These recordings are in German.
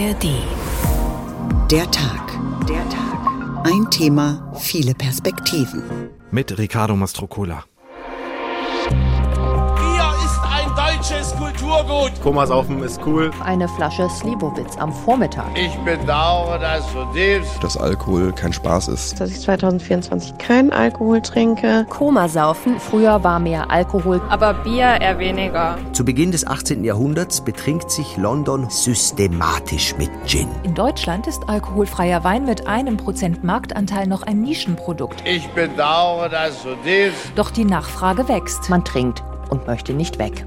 ARD. Der Tag. Der Tag. Ein Thema, viele Perspektiven. Mit Riccardo Mastrocola. Kulturgut. Komasaufen ist cool. Eine Flasche Slivovitz am Vormittag. Ich bedauere das zutiefst. Dass Alkohol kein Spaß ist. Dass ich 2024 keinen Alkohol trinke. Komasaufen. Früher war mehr Alkohol. Aber Bier eher weniger. Zu Beginn des 18. Jahrhunderts betrinkt sich London systematisch mit Gin. In Deutschland ist alkoholfreier Wein mit einem Prozent Marktanteil noch ein Nischenprodukt. Ich bedauere das zutiefst. Doch die Nachfrage wächst. Man trinkt und möchte nicht weg.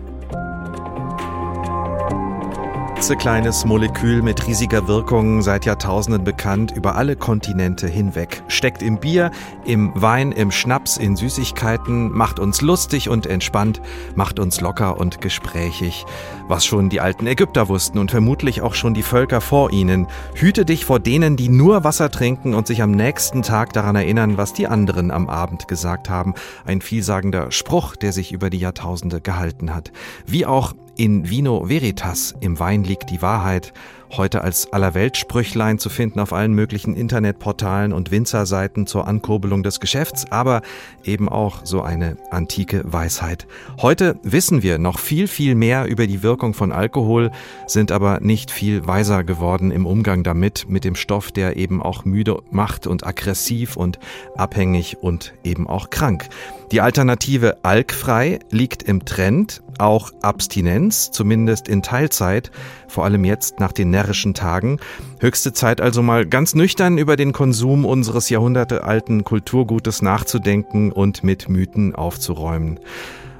Kleines Molekül mit riesiger Wirkung, seit Jahrtausenden bekannt, über alle Kontinente hinweg. Steckt im Bier, im Wein, im Schnaps, in Süßigkeiten, macht uns lustig und entspannt, macht uns locker und gesprächig. Was schon die alten Ägypter wussten und vermutlich auch schon die Völker vor ihnen. Hüte dich vor denen, die nur Wasser trinken und sich am nächsten Tag daran erinnern, was die anderen am Abend gesagt haben. Ein vielsagender Spruch, der sich über die Jahrtausende gehalten hat. Wie auch in Vino Veritas, im Wein liegt die Wahrheit, heute als Allerweltsprüchlein zu finden auf allen möglichen Internetportalen und Winzerseiten zur Ankurbelung des Geschäfts, aber eben auch so eine antike Weisheit. Heute wissen wir noch viel, viel mehr über die Wirkung von Alkohol, sind aber nicht viel weiser geworden im Umgang damit, mit dem Stoff, der eben auch müde macht und aggressiv und abhängig und eben auch krank. Die Alternative alkfrei liegt im Trend, auch Abstinenz, zumindest in Teilzeit, vor allem jetzt nach den närrischen Tagen. Höchste Zeit also mal ganz nüchtern über den Konsum unseres jahrhundertealten Kulturgutes nachzudenken und mit Mythen aufzuräumen.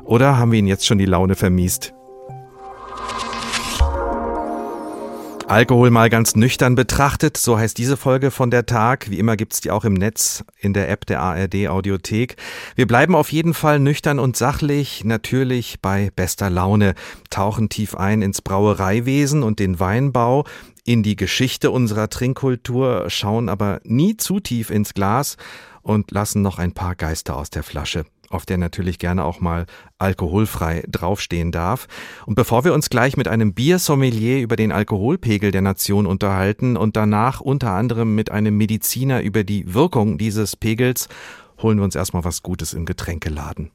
Oder haben wir Ihnen jetzt schon die Laune vermiest? Alkohol mal ganz nüchtern betrachtet, so heißt diese Folge von der Tag. Wie immer gibt's die auch im Netz in der App der ARD Audiothek. Wir bleiben auf jeden Fall nüchtern und sachlich, natürlich bei bester Laune, tauchen tief ein ins Brauereiwesen und den Weinbau, in die Geschichte unserer Trinkkultur, schauen aber nie zu tief ins Glas und lassen noch ein paar Geister aus der Flasche auf der natürlich gerne auch mal alkoholfrei draufstehen darf. Und bevor wir uns gleich mit einem Biersommelier über den Alkoholpegel der Nation unterhalten und danach unter anderem mit einem Mediziner über die Wirkung dieses Pegels, holen wir uns erstmal was Gutes im Getränkeladen.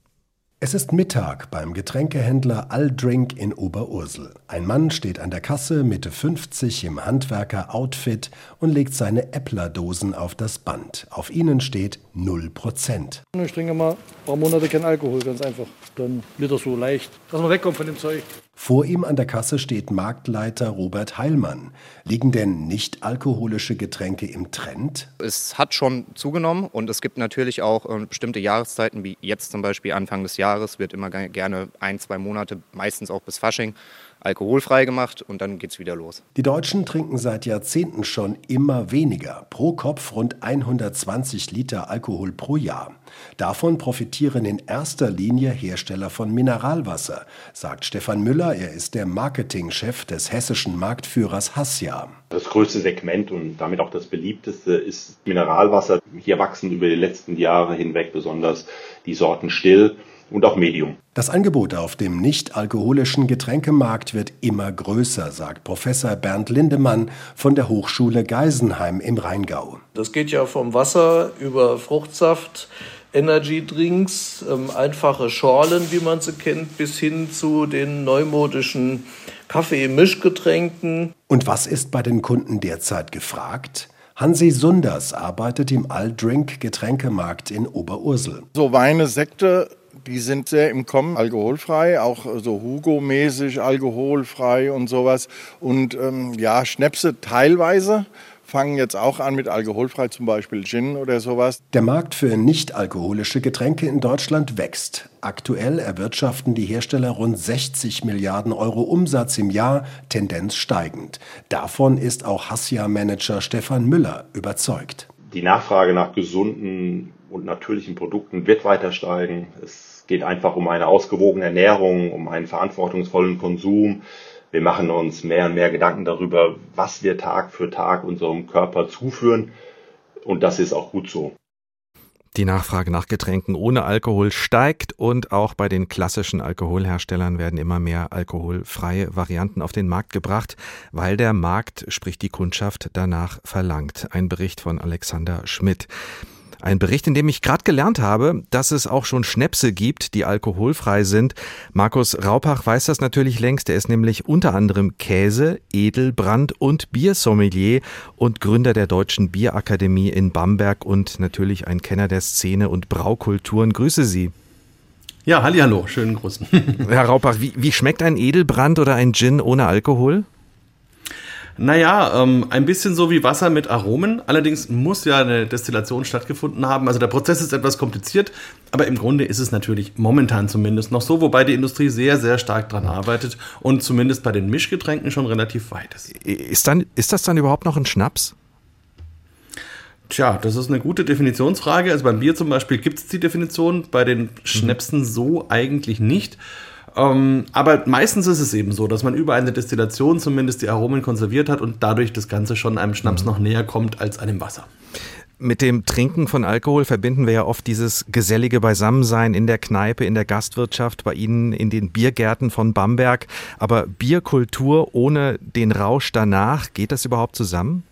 Es ist Mittag beim Getränkehändler Aldrink in Oberursel. Ein Mann steht an der Kasse, Mitte 50, im Handwerker-Outfit und legt seine Äpplerdosen auf das Band. Auf ihnen steht 0%. Ich trinke mal ein paar Monate kein Alkohol, ganz einfach. Dann wird das so leicht, dass man wegkommt von dem Zeug. Vor ihm an der Kasse steht Marktleiter Robert Heilmann. Liegen denn nicht alkoholische Getränke im Trend? Es hat schon zugenommen und es gibt natürlich auch äh, bestimmte Jahreszeiten, wie jetzt zum Beispiel Anfang des Jahres, wird immer gerne ein, zwei Monate, meistens auch bis Fasching, alkoholfrei gemacht und dann geht's wieder los. Die Deutschen trinken seit Jahrzehnten schon immer weniger, pro Kopf rund 120 Liter Alkohol pro Jahr. Davon profitieren in erster Linie Hersteller von Mineralwasser, sagt Stefan Müller, er ist der Marketingchef des hessischen Marktführers Hassia. Das größte Segment und damit auch das beliebteste ist Mineralwasser. Hier wachsen über die letzten Jahre hinweg besonders die Sorten Still und auch Medium. Das Angebot auf dem nicht-alkoholischen Getränkemarkt wird immer größer, sagt Professor Bernd Lindemann von der Hochschule Geisenheim im Rheingau. Das geht ja vom Wasser über Fruchtsaft, Energy-Drinks, ähm, einfache Schorlen, wie man sie kennt, bis hin zu den neumodischen Kaffee-Mischgetränken. Und was ist bei den Kunden derzeit gefragt? Hansi Sunders arbeitet im Aldrink Getränkemarkt in Oberursel. So Weine, Sekte die sind sehr im Kommen, alkoholfrei, auch so Hugo-mäßig alkoholfrei und sowas. Und ähm, ja, Schnäpse teilweise fangen jetzt auch an mit alkoholfrei, zum Beispiel Gin oder sowas. Der Markt für nicht-alkoholische Getränke in Deutschland wächst. Aktuell erwirtschaften die Hersteller rund 60 Milliarden Euro Umsatz im Jahr, Tendenz steigend. Davon ist auch Hassia-Manager Stefan Müller überzeugt. Die Nachfrage nach gesunden und natürlichen Produkten wird weiter steigen. Es geht einfach um eine ausgewogene Ernährung, um einen verantwortungsvollen Konsum. Wir machen uns mehr und mehr Gedanken darüber, was wir Tag für Tag unserem Körper zuführen. Und das ist auch gut so. Die Nachfrage nach Getränken ohne Alkohol steigt und auch bei den klassischen Alkoholherstellern werden immer mehr alkoholfreie Varianten auf den Markt gebracht, weil der Markt, sprich die Kundschaft, danach verlangt. Ein Bericht von Alexander Schmidt. Ein Bericht, in dem ich gerade gelernt habe, dass es auch schon Schnäpse gibt, die alkoholfrei sind. Markus Raupach weiß das natürlich längst. Er ist nämlich unter anderem Käse, Edelbrand und Biersommelier und Gründer der Deutschen Bierakademie in Bamberg und natürlich ein Kenner der Szene und Braukulturen. Grüße Sie. Ja, hallo, schönen Gruß. Herr Raupach, wie, wie schmeckt ein Edelbrand oder ein Gin ohne Alkohol? Naja, ähm, ein bisschen so wie Wasser mit Aromen. Allerdings muss ja eine Destillation stattgefunden haben. Also der Prozess ist etwas kompliziert, aber im Grunde ist es natürlich momentan zumindest noch so, wobei die Industrie sehr, sehr stark dran arbeitet und zumindest bei den Mischgetränken schon relativ weit ist. Ist, dann, ist das dann überhaupt noch ein Schnaps? Tja, das ist eine gute Definitionsfrage. Also beim Bier zum Beispiel gibt es die Definition, bei den Schnäpsen so eigentlich nicht. Ähm, aber meistens ist es eben so, dass man über eine Destillation zumindest die Aromen konserviert hat und dadurch das Ganze schon einem Schnaps mhm. noch näher kommt als einem Wasser. Mit dem Trinken von Alkohol verbinden wir ja oft dieses gesellige Beisammensein in der Kneipe, in der Gastwirtschaft, bei Ihnen in den Biergärten von Bamberg. Aber Bierkultur ohne den Rausch danach, geht das überhaupt zusammen?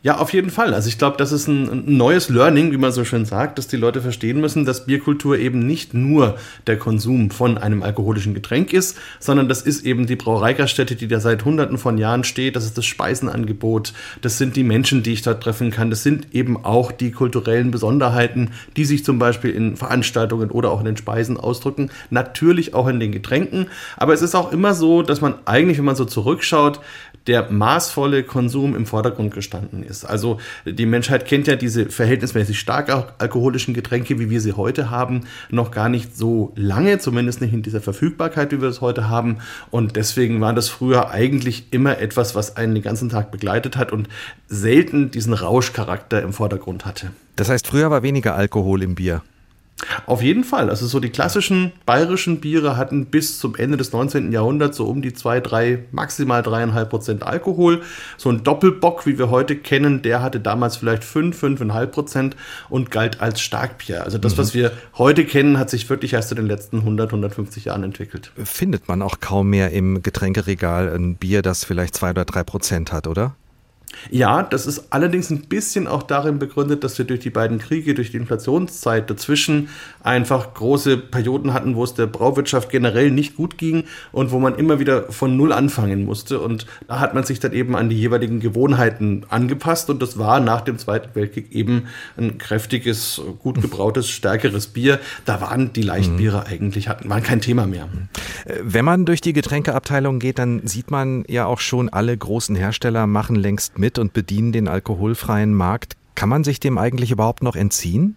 Ja, auf jeden Fall. Also ich glaube, das ist ein, ein, neues Learning, wie man so schön sagt, dass die Leute verstehen müssen, dass Bierkultur eben nicht nur der Konsum von einem alkoholischen Getränk ist, sondern das ist eben die Brauereigaststätte, die da seit hunderten von Jahren steht. Das ist das Speisenangebot. Das sind die Menschen, die ich dort treffen kann. Das sind eben auch die kulturellen Besonderheiten, die sich zum Beispiel in Veranstaltungen oder auch in den Speisen ausdrücken. Natürlich auch in den Getränken. Aber es ist auch immer so, dass man eigentlich, wenn man so zurückschaut, der maßvolle Konsum im Vordergrund gestanden ist. Also die Menschheit kennt ja diese verhältnismäßig stark alkoholischen Getränke, wie wir sie heute haben, noch gar nicht so lange, zumindest nicht in dieser Verfügbarkeit, wie wir es heute haben. Und deswegen war das früher eigentlich immer etwas, was einen den ganzen Tag begleitet hat und selten diesen Rauschcharakter im Vordergrund hatte. Das heißt, früher war weniger Alkohol im Bier. Auf jeden Fall. Also so die klassischen bayerischen Biere hatten bis zum Ende des 19. Jahrhunderts so um die 2, 3, maximal 3,5 Prozent Alkohol. So ein Doppelbock, wie wir heute kennen, der hatte damals vielleicht 5, 5,5 Prozent und galt als Starkbier. Also das, mhm. was wir heute kennen, hat sich wirklich erst in den letzten 100, 150 Jahren entwickelt. Findet man auch kaum mehr im Getränkeregal ein Bier, das vielleicht 2 oder 3 Prozent hat, oder? Ja, das ist allerdings ein bisschen auch darin begründet, dass wir durch die beiden Kriege, durch die Inflationszeit dazwischen einfach große Perioden hatten, wo es der Brauwirtschaft generell nicht gut ging und wo man immer wieder von Null anfangen musste. Und da hat man sich dann eben an die jeweiligen Gewohnheiten angepasst und das war nach dem Zweiten Weltkrieg eben ein kräftiges, gut gebrautes, stärkeres Bier. Da waren die Leichtbiere mhm. eigentlich, hatten, waren kein Thema mehr. Äh, wenn man durch die Getränkeabteilung geht, dann sieht man ja auch schon, alle großen Hersteller machen längst mit und bedienen den alkoholfreien Markt. Kann man sich dem eigentlich überhaupt noch entziehen?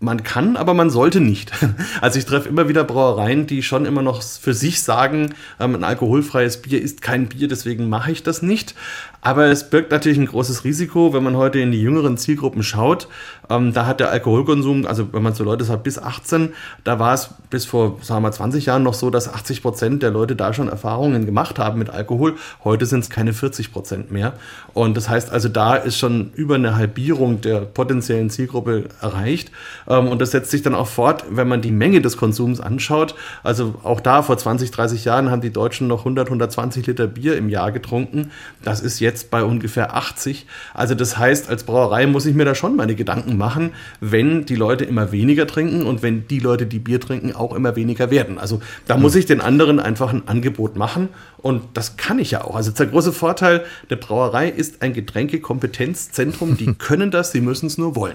Man kann, aber man sollte nicht. Also ich treffe immer wieder Brauereien, die schon immer noch für sich sagen, ähm, ein alkoholfreies Bier ist kein Bier, deswegen mache ich das nicht. Aber es birgt natürlich ein großes Risiko, wenn man heute in die jüngeren Zielgruppen schaut. Ähm, da hat der Alkoholkonsum, also wenn man so Leute sagt, bis 18, da war es bis vor, sagen wir mal, 20 Jahren noch so, dass 80 Prozent der Leute da schon Erfahrungen gemacht haben mit Alkohol. Heute sind es keine 40 Prozent mehr. Und das heißt also, da ist schon über eine Halbierung der potenziellen Zielgruppe erreicht. Ähm, und das setzt sich dann auch fort, wenn man die Menge des Konsums anschaut. Also auch da vor 20, 30 Jahren haben die Deutschen noch 100, 120 Liter Bier im Jahr getrunken. Das ist jetzt bei ungefähr 80. Also das heißt, als Brauerei muss ich mir da schon meine Gedanken machen, wenn die Leute immer weniger trinken und wenn die Leute, die Bier trinken, auch immer weniger werden. Also da muss ich den anderen einfach ein Angebot machen und das kann ich ja auch. Also der große Vorteil der Brauerei ist ein Getränkekompetenzzentrum. Die können das, sie müssen es nur wollen.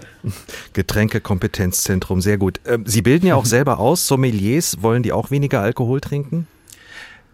Getränkekompetenzzentrum, sehr gut. Ähm, sie bilden ja auch selber aus, Sommeliers, wollen die auch weniger Alkohol trinken?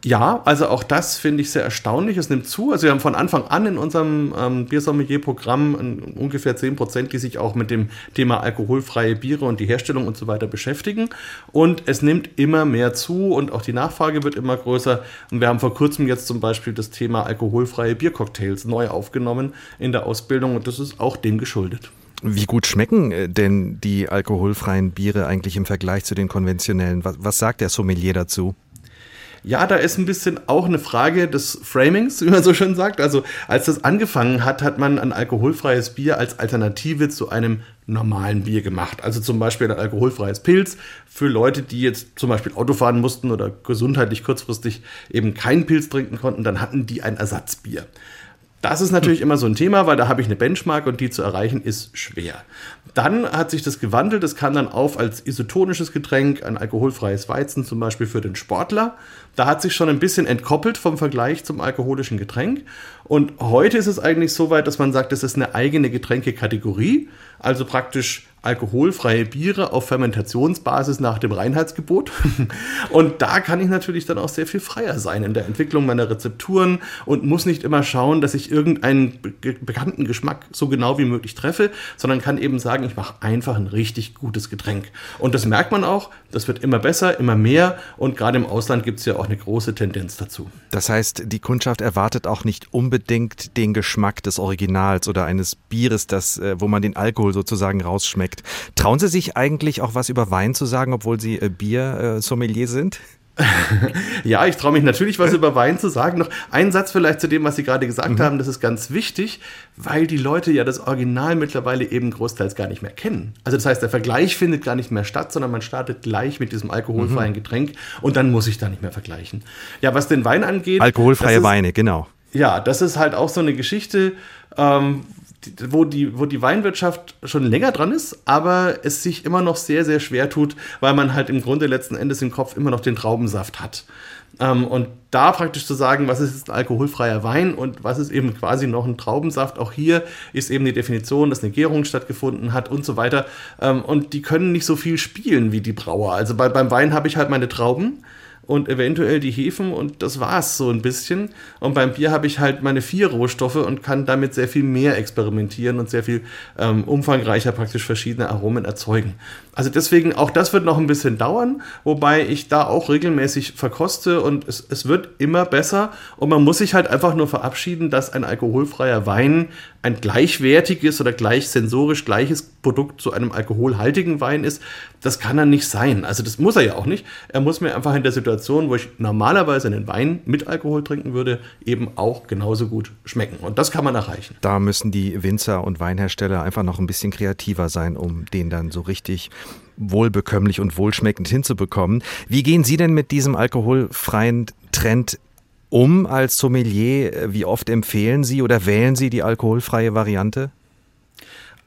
Ja, also auch das finde ich sehr erstaunlich. Es nimmt zu. Also wir haben von Anfang an in unserem ähm, Biersommelier-Programm ungefähr 10 Prozent, die sich auch mit dem Thema alkoholfreie Biere und die Herstellung und so weiter beschäftigen. Und es nimmt immer mehr zu und auch die Nachfrage wird immer größer. Und wir haben vor kurzem jetzt zum Beispiel das Thema alkoholfreie Biercocktails neu aufgenommen in der Ausbildung und das ist auch dem geschuldet. Wie gut schmecken äh, denn die alkoholfreien Biere eigentlich im Vergleich zu den konventionellen? Was, was sagt der Sommelier dazu? Ja, da ist ein bisschen auch eine Frage des Framings, wie man so schön sagt. Also als das angefangen hat, hat man ein alkoholfreies Bier als Alternative zu einem normalen Bier gemacht. Also zum Beispiel ein alkoholfreies Pilz für Leute, die jetzt zum Beispiel Auto fahren mussten oder gesundheitlich kurzfristig eben keinen Pilz trinken konnten, dann hatten die ein Ersatzbier. Das ist natürlich immer so ein Thema, weil da habe ich eine Benchmark und die zu erreichen ist schwer. Dann hat sich das gewandelt. Es kam dann auf als isotonisches Getränk, ein alkoholfreies Weizen zum Beispiel für den Sportler. Da hat sich schon ein bisschen entkoppelt vom Vergleich zum alkoholischen Getränk. Und heute ist es eigentlich so weit, dass man sagt, es ist eine eigene Getränkekategorie. Also praktisch alkoholfreie Biere auf Fermentationsbasis nach dem Reinheitsgebot. Und da kann ich natürlich dann auch sehr viel freier sein in der Entwicklung meiner Rezepturen und muss nicht immer schauen, dass ich irgendeinen bekannten Geschmack so genau wie möglich treffe, sondern kann eben sagen, ich mache einfach ein richtig gutes Getränk. Und das merkt man auch, das wird immer besser, immer mehr und gerade im Ausland gibt es ja auch eine große Tendenz dazu. Das heißt, die Kundschaft erwartet auch nicht unbedingt den Geschmack des Originals oder eines Bieres, das, äh, wo man den Alkohol sozusagen rausschmeckt schmeckt. Trauen Sie sich eigentlich auch was über Wein zu sagen, obwohl Sie äh, Bier-Sommelier sind? ja, ich traue mich natürlich was über Wein zu sagen. Noch ein Satz vielleicht zu dem, was Sie gerade gesagt mhm. haben. Das ist ganz wichtig, weil die Leute ja das Original mittlerweile eben großteils gar nicht mehr kennen. Also das heißt, der Vergleich findet gar nicht mehr statt, sondern man startet gleich mit diesem alkoholfreien mhm. Getränk und dann muss ich da nicht mehr vergleichen. Ja, was den Wein angeht. Alkoholfreie ist, Weine, genau. Ja, das ist halt auch so eine Geschichte, ähm, wo die, wo die Weinwirtschaft schon länger dran ist, aber es sich immer noch sehr, sehr schwer tut, weil man halt im Grunde letzten Endes im Kopf immer noch den Traubensaft hat. Ähm, und da praktisch zu sagen, was ist jetzt ein alkoholfreier Wein und was ist eben quasi noch ein Traubensaft, auch hier ist eben die Definition, dass eine Gärung stattgefunden hat und so weiter. Ähm, und die können nicht so viel spielen wie die Brauer. Also bei, beim Wein habe ich halt meine Trauben und eventuell die Hefen und das war es so ein bisschen. Und beim Bier habe ich halt meine vier Rohstoffe und kann damit sehr viel mehr experimentieren und sehr viel ähm, umfangreicher praktisch verschiedene Aromen erzeugen. Also deswegen, auch das wird noch ein bisschen dauern, wobei ich da auch regelmäßig verkoste und es, es wird immer besser und man muss sich halt einfach nur verabschieden, dass ein alkoholfreier Wein ein gleichwertiges oder gleich sensorisch gleiches Produkt zu einem alkoholhaltigen Wein ist. Das kann er nicht sein. Also das muss er ja auch nicht. Er muss mir einfach in der Situation, wo ich normalerweise einen Wein mit Alkohol trinken würde, eben auch genauso gut schmecken. Und das kann man erreichen. Da müssen die Winzer und Weinhersteller einfach noch ein bisschen kreativer sein, um den dann so richtig wohlbekömmlich und wohlschmeckend hinzubekommen. Wie gehen Sie denn mit diesem alkoholfreien Trend um als Sommelier? Wie oft empfehlen Sie oder wählen Sie die alkoholfreie Variante?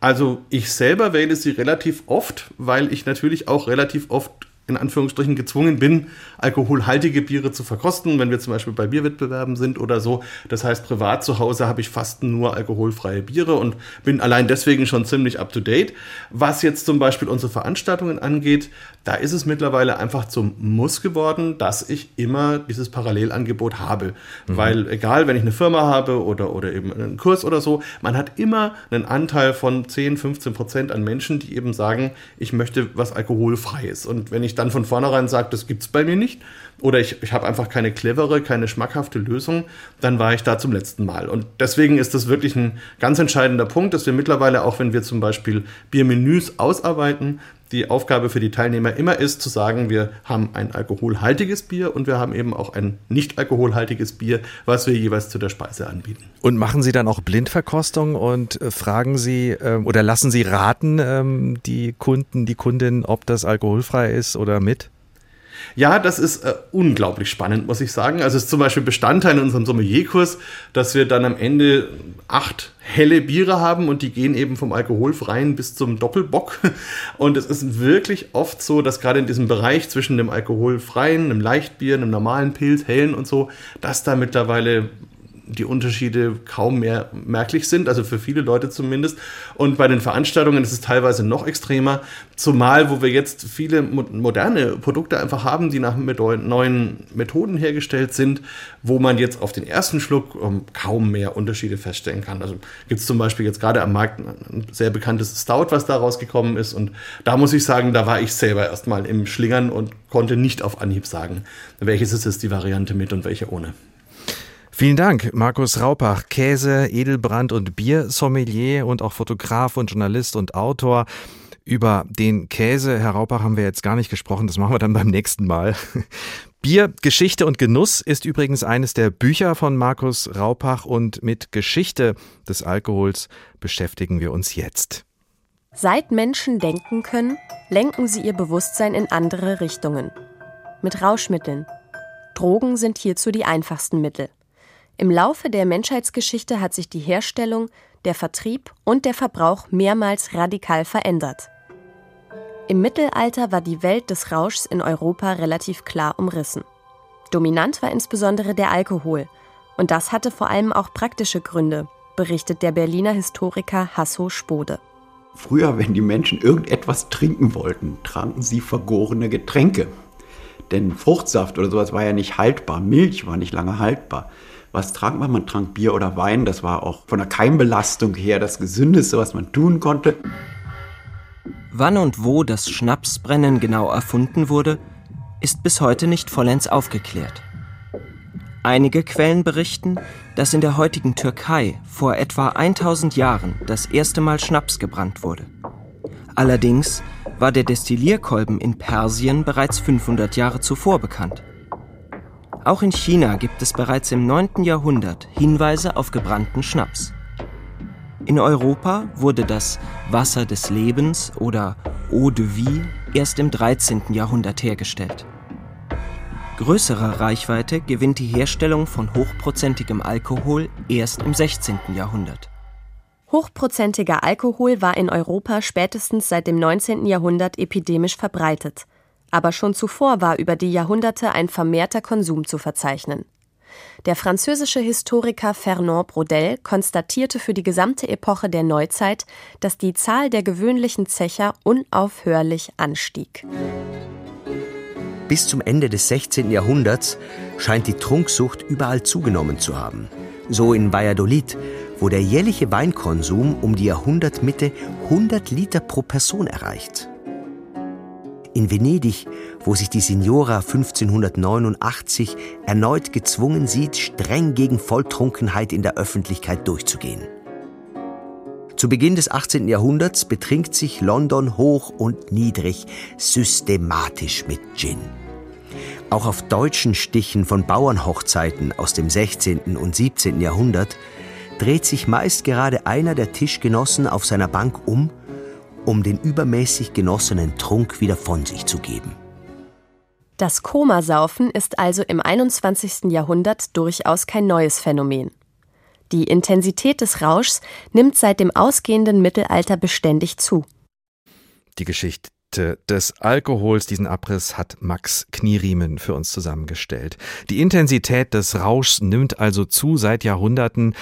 Also ich selber wähle sie relativ oft, weil ich natürlich auch relativ oft in Anführungsstrichen gezwungen bin, alkoholhaltige Biere zu verkosten, wenn wir zum Beispiel bei Bierwettbewerben sind oder so. Das heißt, privat zu Hause habe ich fast nur alkoholfreie Biere und bin allein deswegen schon ziemlich up to date. Was jetzt zum Beispiel unsere Veranstaltungen angeht, da ist es mittlerweile einfach zum Muss geworden, dass ich immer dieses Parallelangebot habe. Mhm. Weil egal, wenn ich eine Firma habe oder, oder eben einen Kurs oder so, man hat immer einen Anteil von 10, 15 Prozent an Menschen, die eben sagen, ich möchte was Alkoholfreies. Und wenn ich dann von vornherein sage, das gibt es bei mir nicht, oder ich, ich habe einfach keine clevere, keine schmackhafte Lösung, dann war ich da zum letzten Mal. Und deswegen ist das wirklich ein ganz entscheidender Punkt, dass wir mittlerweile, auch wenn wir zum Beispiel Biermenüs ausarbeiten, die Aufgabe für die Teilnehmer immer ist, zu sagen, wir haben ein alkoholhaltiges Bier und wir haben eben auch ein nicht alkoholhaltiges Bier, was wir jeweils zu der Speise anbieten. Und machen Sie dann auch Blindverkostung und äh, fragen Sie ähm, oder lassen Sie raten ähm, die Kunden, die Kundin, ob das alkoholfrei ist oder mit? Ja, das ist äh, unglaublich spannend, muss ich sagen. Also es ist zum Beispiel Bestandteil in unserem Sommelierkurs, dass wir dann am Ende acht helle Biere haben und die gehen eben vom alkoholfreien bis zum Doppelbock. Und es ist wirklich oft so, dass gerade in diesem Bereich zwischen dem alkoholfreien, einem Leichtbier, einem normalen Pilz, hellen und so, dass da mittlerweile die Unterschiede kaum mehr merklich sind, also für viele Leute zumindest. Und bei den Veranstaltungen ist es teilweise noch extremer, zumal wo wir jetzt viele moderne Produkte einfach haben, die nach neuen Methoden hergestellt sind, wo man jetzt auf den ersten Schluck ähm, kaum mehr Unterschiede feststellen kann. Also gibt es zum Beispiel jetzt gerade am Markt ein sehr bekanntes Stout, was da rausgekommen ist. Und da muss ich sagen, da war ich selber erstmal im Schlingern und konnte nicht auf Anhieb sagen, welches ist jetzt die Variante mit und welche ohne. Vielen Dank, Markus Raupach, Käse, Edelbrand und Biersommelier und auch Fotograf und Journalist und Autor. Über den Käse, Herr Raupach, haben wir jetzt gar nicht gesprochen. Das machen wir dann beim nächsten Mal. Bier, Geschichte und Genuss ist übrigens eines der Bücher von Markus Raupach und mit Geschichte des Alkohols beschäftigen wir uns jetzt. Seit Menschen denken können, lenken sie ihr Bewusstsein in andere Richtungen. Mit Rauschmitteln. Drogen sind hierzu die einfachsten Mittel. Im Laufe der Menschheitsgeschichte hat sich die Herstellung, der Vertrieb und der Verbrauch mehrmals radikal verändert. Im Mittelalter war die Welt des Rauschs in Europa relativ klar umrissen. Dominant war insbesondere der Alkohol, und das hatte vor allem auch praktische Gründe, berichtet der Berliner Historiker Hasso Spode. Früher, wenn die Menschen irgendetwas trinken wollten, tranken sie vergorene Getränke. Denn Fruchtsaft oder sowas war ja nicht haltbar, Milch war nicht lange haltbar. Was trank man? Man trank Bier oder Wein, das war auch von der Keimbelastung her das Gesündeste, was man tun konnte. Wann und wo das Schnapsbrennen genau erfunden wurde, ist bis heute nicht vollends aufgeklärt. Einige Quellen berichten, dass in der heutigen Türkei vor etwa 1000 Jahren das erste Mal Schnaps gebrannt wurde. Allerdings war der Destillierkolben in Persien bereits 500 Jahre zuvor bekannt. Auch in China gibt es bereits im 9. Jahrhundert Hinweise auf gebrannten Schnaps. In Europa wurde das Wasser des Lebens oder Eau de Vie erst im 13. Jahrhundert hergestellt. Größere Reichweite gewinnt die Herstellung von hochprozentigem Alkohol erst im 16. Jahrhundert. Hochprozentiger Alkohol war in Europa spätestens seit dem 19. Jahrhundert epidemisch verbreitet. Aber schon zuvor war über die Jahrhunderte ein vermehrter Konsum zu verzeichnen. Der französische Historiker Fernand Braudel konstatierte für die gesamte Epoche der Neuzeit, dass die Zahl der gewöhnlichen Zecher unaufhörlich anstieg. Bis zum Ende des 16. Jahrhunderts scheint die Trunksucht überall zugenommen zu haben. So in Valladolid, wo der jährliche Weinkonsum um die Jahrhundertmitte 100 Liter pro Person erreicht. In Venedig, wo sich die Signora 1589 erneut gezwungen sieht, streng gegen Volltrunkenheit in der Öffentlichkeit durchzugehen. Zu Beginn des 18. Jahrhunderts betrinkt sich London hoch und niedrig systematisch mit Gin. Auch auf deutschen Stichen von Bauernhochzeiten aus dem 16. und 17. Jahrhundert dreht sich meist gerade einer der Tischgenossen auf seiner Bank um, um den übermäßig genossenen Trunk wieder von sich zu geben. Das Komasaufen ist also im 21. Jahrhundert durchaus kein neues Phänomen. Die Intensität des Rauschs nimmt seit dem ausgehenden Mittelalter beständig zu. Die Geschichte des Alkohols, diesen Abriss hat Max Knieriemen für uns zusammengestellt. Die Intensität des Rauschs nimmt also zu seit Jahrhunderten.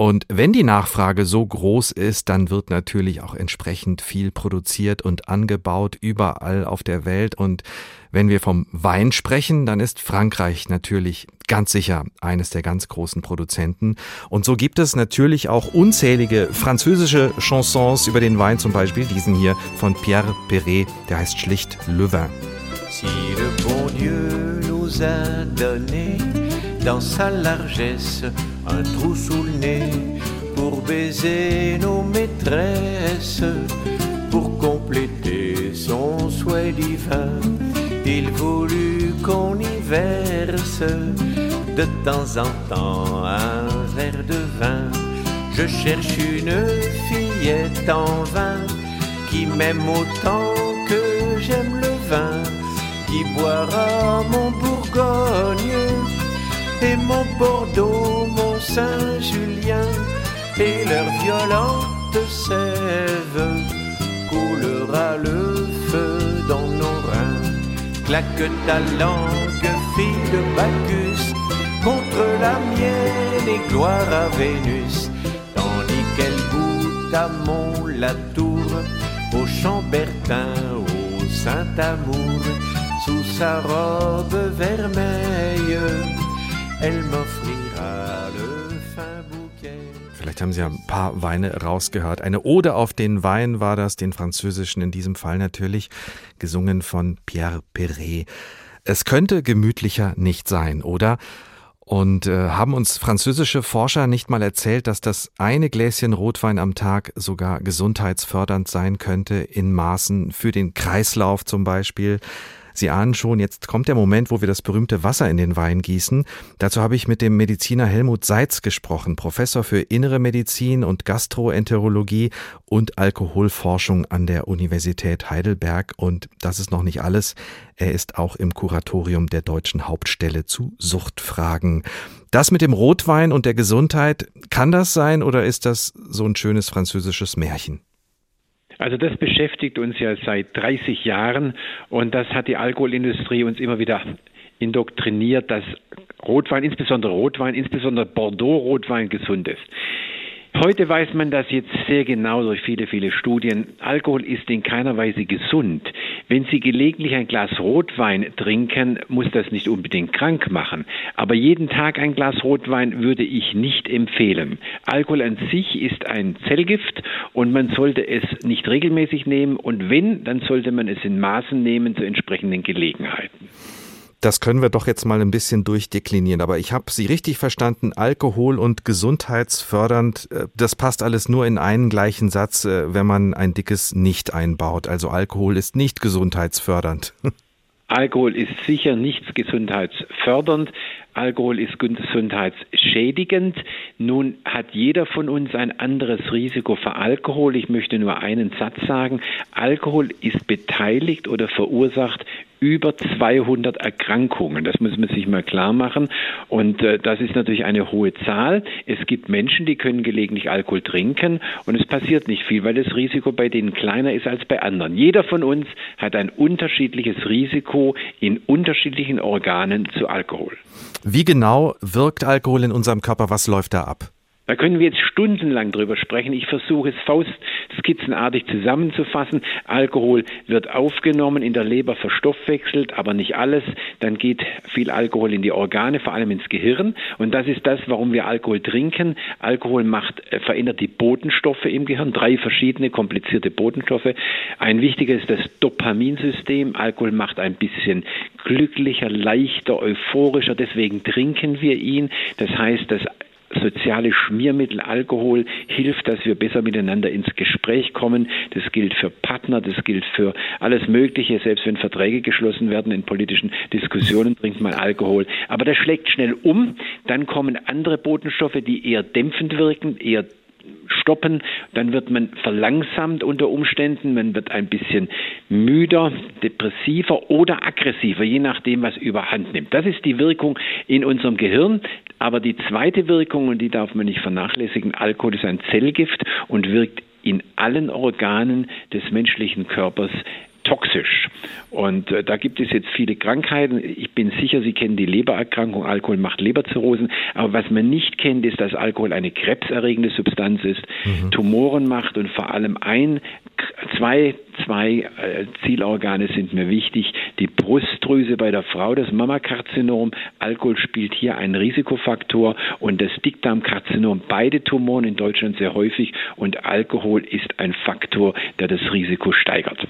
Und wenn die Nachfrage so groß ist, dann wird natürlich auch entsprechend viel produziert und angebaut überall auf der Welt. Und wenn wir vom Wein sprechen, dann ist Frankreich natürlich ganz sicher eines der ganz großen Produzenten. Und so gibt es natürlich auch unzählige französische Chansons über den Wein, zum Beispiel diesen hier von Pierre Perret, der heißt schlicht Le Vin. Si le bon Dieu nous a donné dans sa largesse un trou sous le nez pour baiser nos maîtresses, pour compléter son souhait divin il voulut qu'on y verse de temps en temps un verre de vin. Je cherche une fillette en vain qui m'aime autant que j'aime le vin, qui boira mon Bourgogne et mon Bordeaux, mon Saint-Julien et leur violente sève coulera le feu dans nos reins. Claque ta langue, fille de Bacchus, contre la mienne et gloire à Vénus, tandis qu'elle goûte à Mont-la-Tour, au Chambertin, au Saint-Amour, sous sa robe vermeille, elle m'offrira le fin bouquet. Vielleicht haben Sie ja ein paar Weine rausgehört. Eine Ode auf den Wein war das, den französischen in diesem Fall natürlich, gesungen von Pierre Perret. Es könnte gemütlicher nicht sein, oder? Und äh, haben uns französische Forscher nicht mal erzählt, dass das eine Gläschen Rotwein am Tag sogar gesundheitsfördernd sein könnte in Maßen für den Kreislauf zum Beispiel. Sie ahnen schon, jetzt kommt der Moment, wo wir das berühmte Wasser in den Wein gießen. Dazu habe ich mit dem Mediziner Helmut Seitz gesprochen, Professor für Innere Medizin und Gastroenterologie und Alkoholforschung an der Universität Heidelberg. Und das ist noch nicht alles. Er ist auch im Kuratorium der Deutschen Hauptstelle zu Suchtfragen. Das mit dem Rotwein und der Gesundheit, kann das sein oder ist das so ein schönes französisches Märchen? Also das beschäftigt uns ja seit 30 Jahren und das hat die Alkoholindustrie uns immer wieder indoktriniert, dass Rotwein, insbesondere Rotwein, insbesondere Bordeaux-Rotwein gesund ist. Heute weiß man das jetzt sehr genau durch viele, viele Studien. Alkohol ist in keiner Weise gesund. Wenn Sie gelegentlich ein Glas Rotwein trinken, muss das nicht unbedingt krank machen. Aber jeden Tag ein Glas Rotwein würde ich nicht empfehlen. Alkohol an sich ist ein Zellgift und man sollte es nicht regelmäßig nehmen. Und wenn, dann sollte man es in Maßen nehmen zu entsprechenden Gelegenheiten. Das können wir doch jetzt mal ein bisschen durchdeklinieren. Aber ich habe Sie richtig verstanden. Alkohol und gesundheitsfördernd, äh, das passt alles nur in einen gleichen Satz, äh, wenn man ein dickes Nicht einbaut. Also Alkohol ist nicht gesundheitsfördernd. Alkohol ist sicher nichts gesundheitsfördernd. Alkohol ist gesundheitsschädigend. Nun hat jeder von uns ein anderes Risiko für Alkohol. Ich möchte nur einen Satz sagen. Alkohol ist beteiligt oder verursacht über 200 Erkrankungen. Das muss man sich mal klar machen. Und äh, das ist natürlich eine hohe Zahl. Es gibt Menschen, die können gelegentlich Alkohol trinken und es passiert nicht viel, weil das Risiko bei denen kleiner ist als bei anderen. Jeder von uns hat ein unterschiedliches Risiko in unterschiedlichen Organen zu Alkohol. Wie genau wirkt Alkohol in unserem Körper? Was läuft da ab? Da können wir jetzt stundenlang drüber sprechen. Ich versuche es faustskizzenartig zusammenzufassen. Alkohol wird aufgenommen, in der Leber verstoffwechselt, aber nicht alles. Dann geht viel Alkohol in die Organe, vor allem ins Gehirn. Und das ist das, warum wir Alkohol trinken. Alkohol macht, äh, verändert die Botenstoffe im Gehirn, drei verschiedene komplizierte Botenstoffe. Ein wichtiger ist das Dopaminsystem. Alkohol macht ein bisschen glücklicher, leichter, euphorischer. Deswegen trinken wir ihn. Das heißt, dass soziale Schmiermittel Alkohol hilft, dass wir besser miteinander ins Gespräch kommen. Das gilt für Partner, das gilt für alles Mögliche. Selbst wenn Verträge geschlossen werden in politischen Diskussionen, trinkt man Alkohol. Aber das schlägt schnell um. Dann kommen andere Botenstoffe, die eher dämpfend wirken, eher stoppen, dann wird man verlangsamt unter Umständen, man wird ein bisschen müder, depressiver oder aggressiver, je nachdem, was überhand nimmt. Das ist die Wirkung in unserem Gehirn. Aber die zweite Wirkung, und die darf man nicht vernachlässigen, Alkohol ist ein Zellgift und wirkt in allen Organen des menschlichen Körpers toxisch. Und äh, da gibt es jetzt viele Krankheiten. Ich bin sicher, Sie kennen die Lebererkrankung. Alkohol macht Leberzirrhosen. Aber was man nicht kennt, ist, dass Alkohol eine krebserregende Substanz ist, mhm. Tumoren macht und vor allem ein, zwei, zwei äh, Zielorgane sind mir wichtig. Die Brustdrüse bei der Frau, das Mammakarzinom. Alkohol spielt hier einen Risikofaktor und das Dickdarmkarzinom. Beide Tumoren in Deutschland sehr häufig und Alkohol ist ein Faktor, der das Risiko steigert.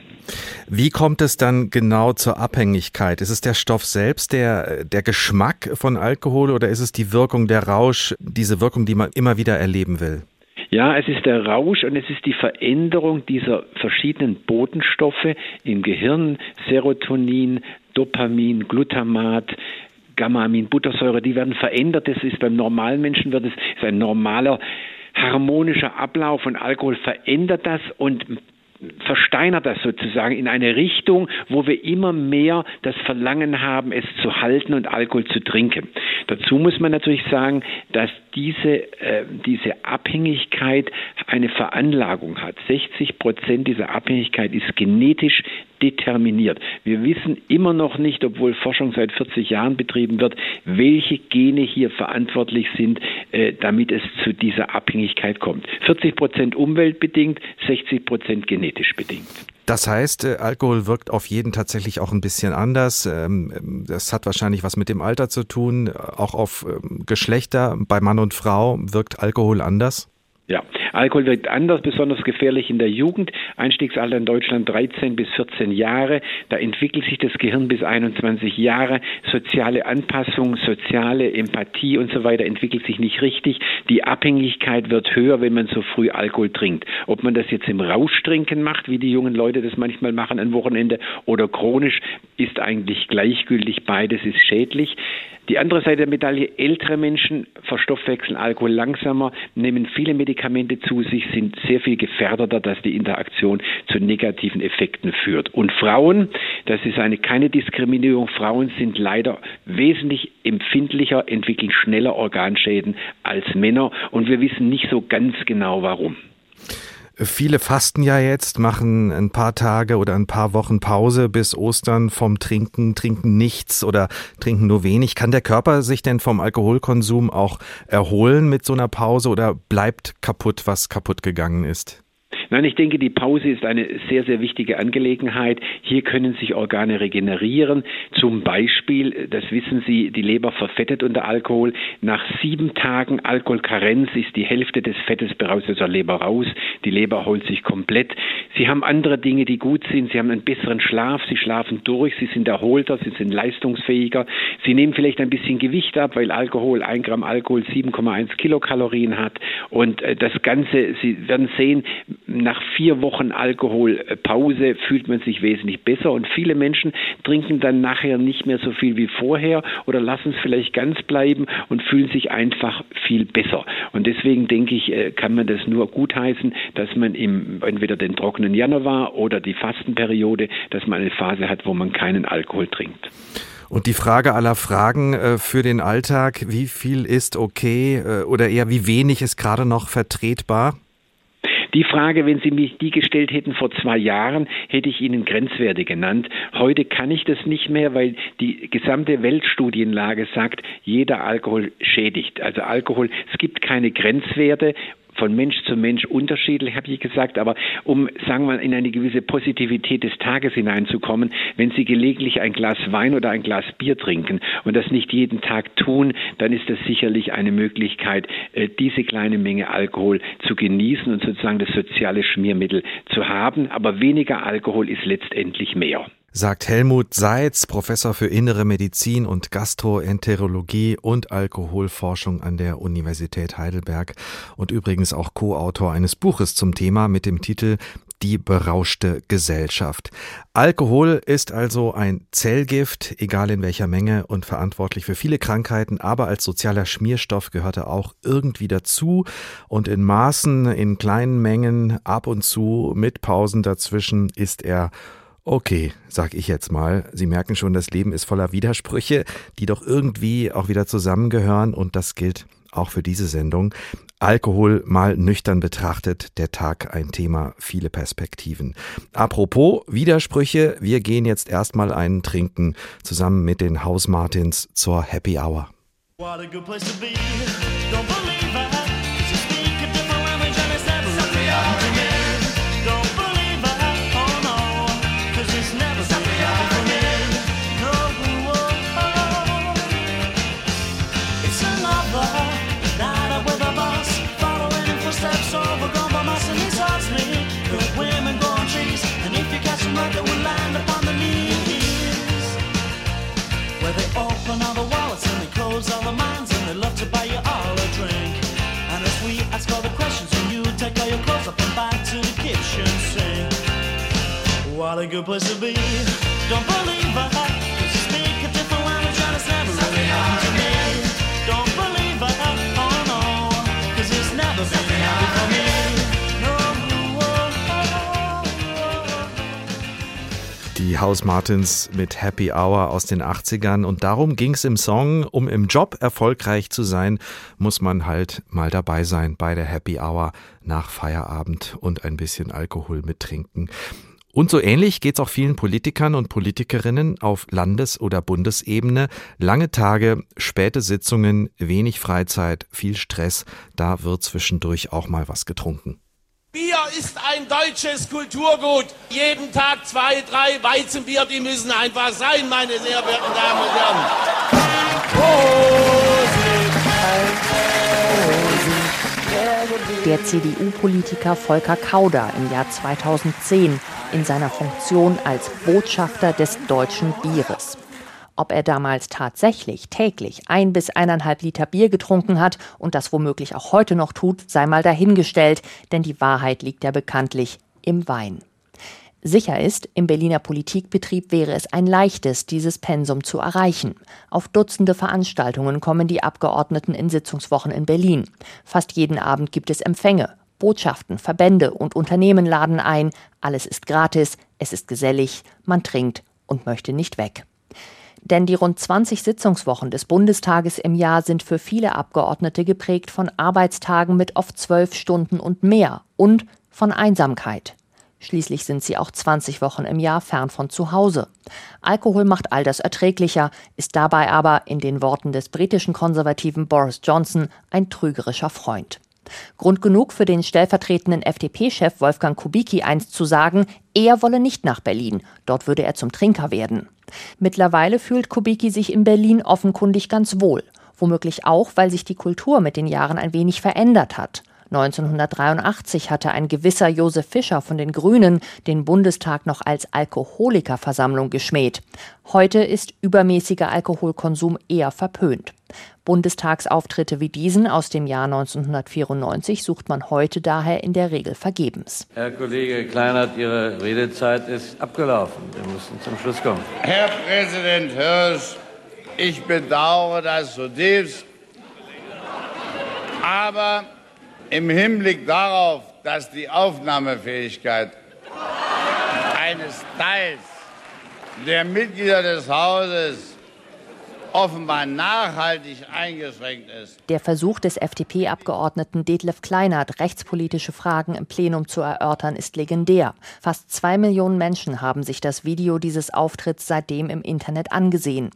Wie kommt es dann genau zur Abhängigkeit? Ist es der Stoff selbst, der, der Geschmack von Alkohol oder ist es die Wirkung, der Rausch, diese Wirkung, die man immer wieder erleben will? Ja, es ist der Rausch und es ist die Veränderung dieser verschiedenen Botenstoffe im Gehirn, Serotonin, Dopamin, Glutamat, Gammamin, Buttersäure, die werden verändert. Das ist beim normalen Menschen wird es ist ein normaler harmonischer Ablauf und Alkohol verändert das und versteinert das sozusagen in eine Richtung, wo wir immer mehr das Verlangen haben, es zu halten und Alkohol zu trinken. Dazu muss man natürlich sagen, dass diese, äh, diese Abhängigkeit eine Veranlagung hat. 60 Prozent dieser Abhängigkeit ist genetisch determiniert. Wir wissen immer noch nicht, obwohl Forschung seit 40 Jahren betrieben wird, welche Gene hier verantwortlich sind, äh, damit es zu dieser Abhängigkeit kommt. 40 Prozent umweltbedingt, 60 Prozent genetisch bedingt. Das heißt, äh, Alkohol wirkt auf jeden tatsächlich auch ein bisschen anders. Ähm, das hat wahrscheinlich was mit dem Alter zu tun. Auch auf ähm, Geschlechter bei Mann und Frau wirkt Alkohol anders. Ja, Alkohol wirkt anders, besonders gefährlich in der Jugend. Einstiegsalter in Deutschland 13 bis 14 Jahre. Da entwickelt sich das Gehirn bis 21 Jahre. Soziale Anpassung, soziale Empathie und so weiter entwickelt sich nicht richtig. Die Abhängigkeit wird höher, wenn man so früh Alkohol trinkt. Ob man das jetzt im Rauschtrinken macht, wie die jungen Leute das manchmal machen am Wochenende, oder chronisch, ist eigentlich gleichgültig. Beides ist schädlich. Die andere Seite der Medaille, ältere Menschen verstoffwechseln Alkohol langsamer, nehmen viele Medikamente zu sich, sind sehr viel gefährdeter, dass die Interaktion zu negativen Effekten führt. Und Frauen, das ist eine keine Diskriminierung, Frauen sind leider wesentlich empfindlicher, entwickeln schneller Organschäden als Männer und wir wissen nicht so ganz genau warum. Viele fasten ja jetzt, machen ein paar Tage oder ein paar Wochen Pause bis Ostern vom Trinken, trinken nichts oder trinken nur wenig. Kann der Körper sich denn vom Alkoholkonsum auch erholen mit so einer Pause oder bleibt kaputt, was kaputt gegangen ist? Nein, ich denke, die Pause ist eine sehr, sehr wichtige Angelegenheit. Hier können sich Organe regenerieren. Zum Beispiel, das wissen Sie, die Leber verfettet unter Alkohol. Nach sieben Tagen Alkoholkarenz ist die Hälfte des Fettes bereits aus der Leber raus. Die Leber holt sich komplett. Sie haben andere Dinge, die gut sind. Sie haben einen besseren Schlaf. Sie schlafen durch. Sie sind erholter. Sie sind leistungsfähiger. Sie nehmen vielleicht ein bisschen Gewicht ab, weil Alkohol, ein Gramm Alkohol 7,1 Kilokalorien hat. Und äh, das Ganze, Sie werden sehen, nach vier Wochen Alkoholpause fühlt man sich wesentlich besser und viele Menschen trinken dann nachher nicht mehr so viel wie vorher oder lassen es vielleicht ganz bleiben und fühlen sich einfach viel besser. Und deswegen denke ich, äh, kann man das nur gutheißen, dass man im, entweder den trockenen Januar oder die Fastenperiode, dass man eine Phase hat, wo man keinen Alkohol trinkt. Und die Frage aller Fragen äh, für den Alltag, wie viel ist okay äh, oder eher wie wenig ist gerade noch vertretbar? Die Frage, wenn Sie mich die gestellt hätten vor zwei Jahren, hätte ich Ihnen Grenzwerte genannt. Heute kann ich das nicht mehr, weil die gesamte Weltstudienlage sagt, jeder Alkohol schädigt. Also Alkohol, es gibt keine Grenzwerte von Mensch zu Mensch unterschiedlich, habe ich gesagt, aber um, sagen wir mal, in eine gewisse Positivität des Tages hineinzukommen, wenn Sie gelegentlich ein Glas Wein oder ein Glas Bier trinken und das nicht jeden Tag tun, dann ist das sicherlich eine Möglichkeit, äh, diese kleine Menge Alkohol zu genießen und sozusagen das soziale Schmiermittel zu haben. Aber weniger Alkohol ist letztendlich mehr sagt Helmut Seitz, Professor für Innere Medizin und Gastroenterologie und Alkoholforschung an der Universität Heidelberg und übrigens auch Co-Autor eines Buches zum Thema mit dem Titel Die berauschte Gesellschaft. Alkohol ist also ein Zellgift, egal in welcher Menge und verantwortlich für viele Krankheiten, aber als sozialer Schmierstoff gehört er auch irgendwie dazu und in Maßen, in kleinen Mengen, ab und zu, mit Pausen dazwischen ist er Okay, sag ich jetzt mal. Sie merken schon, das Leben ist voller Widersprüche, die doch irgendwie auch wieder zusammengehören und das gilt auch für diese Sendung. Alkohol mal nüchtern betrachtet, der Tag ein Thema, viele Perspektiven. Apropos Widersprüche, wir gehen jetzt erstmal einen trinken, zusammen mit den Hausmartins zur Happy Hour. What a good place to be. What a good place to be. Don't believe I speak a different language and it's never really happened to me. Don't believe I, oh no, cause it's never been happy for me. Die House Martins mit Happy Hour aus den 80ern und darum ging es im Song, um im Job erfolgreich zu sein, muss man halt mal dabei sein bei der Happy Hour nach Feierabend und ein bisschen Alkohol mittrinken. Und so ähnlich geht es auch vielen Politikern und Politikerinnen auf Landes- oder Bundesebene. Lange Tage, späte Sitzungen, wenig Freizeit, viel Stress. Da wird zwischendurch auch mal was getrunken. Bier ist ein deutsches Kulturgut. Jeden Tag zwei, drei Weizenbier, die müssen einfach sein, meine sehr verehrten Damen und Herren. Vorsicht, der CDU-Politiker Volker Kauder im Jahr 2010 in seiner Funktion als Botschafter des deutschen Bieres. Ob er damals tatsächlich täglich ein bis eineinhalb Liter Bier getrunken hat und das womöglich auch heute noch tut, sei mal dahingestellt, denn die Wahrheit liegt ja bekanntlich im Wein. Sicher ist, im Berliner Politikbetrieb wäre es ein leichtes, dieses Pensum zu erreichen. Auf Dutzende Veranstaltungen kommen die Abgeordneten in Sitzungswochen in Berlin. Fast jeden Abend gibt es Empfänge. Botschaften, Verbände und Unternehmen laden ein. Alles ist gratis, es ist gesellig, man trinkt und möchte nicht weg. Denn die rund 20 Sitzungswochen des Bundestages im Jahr sind für viele Abgeordnete geprägt von Arbeitstagen mit oft zwölf Stunden und mehr und von Einsamkeit. Schließlich sind sie auch 20 Wochen im Jahr fern von zu Hause. Alkohol macht all das erträglicher, ist dabei aber, in den Worten des britischen Konservativen Boris Johnson, ein trügerischer Freund. Grund genug für den stellvertretenden FDP-Chef Wolfgang Kubicki einst zu sagen, er wolle nicht nach Berlin, dort würde er zum Trinker werden. Mittlerweile fühlt Kubicki sich in Berlin offenkundig ganz wohl, womöglich auch, weil sich die Kultur mit den Jahren ein wenig verändert hat. 1983 hatte ein gewisser Josef Fischer von den Grünen den Bundestag noch als Alkoholikerversammlung geschmäht. Heute ist übermäßiger Alkoholkonsum eher verpönt. Bundestagsauftritte wie diesen aus dem Jahr 1994 sucht man heute daher in der Regel vergebens. Herr Kollege Kleinert, Ihre Redezeit ist abgelaufen. Wir müssen zum Schluss kommen. Herr Präsident Hirsch, ich bedauere das zutiefst. Aber im Hinblick darauf, dass die Aufnahmefähigkeit eines Teils der Mitglieder des Hauses offenbar nachhaltig eingeschränkt ist. Der Versuch des FDP-Abgeordneten Detlef Kleinert, rechtspolitische Fragen im Plenum zu erörtern, ist legendär. Fast zwei Millionen Menschen haben sich das Video dieses Auftritts seitdem im Internet angesehen.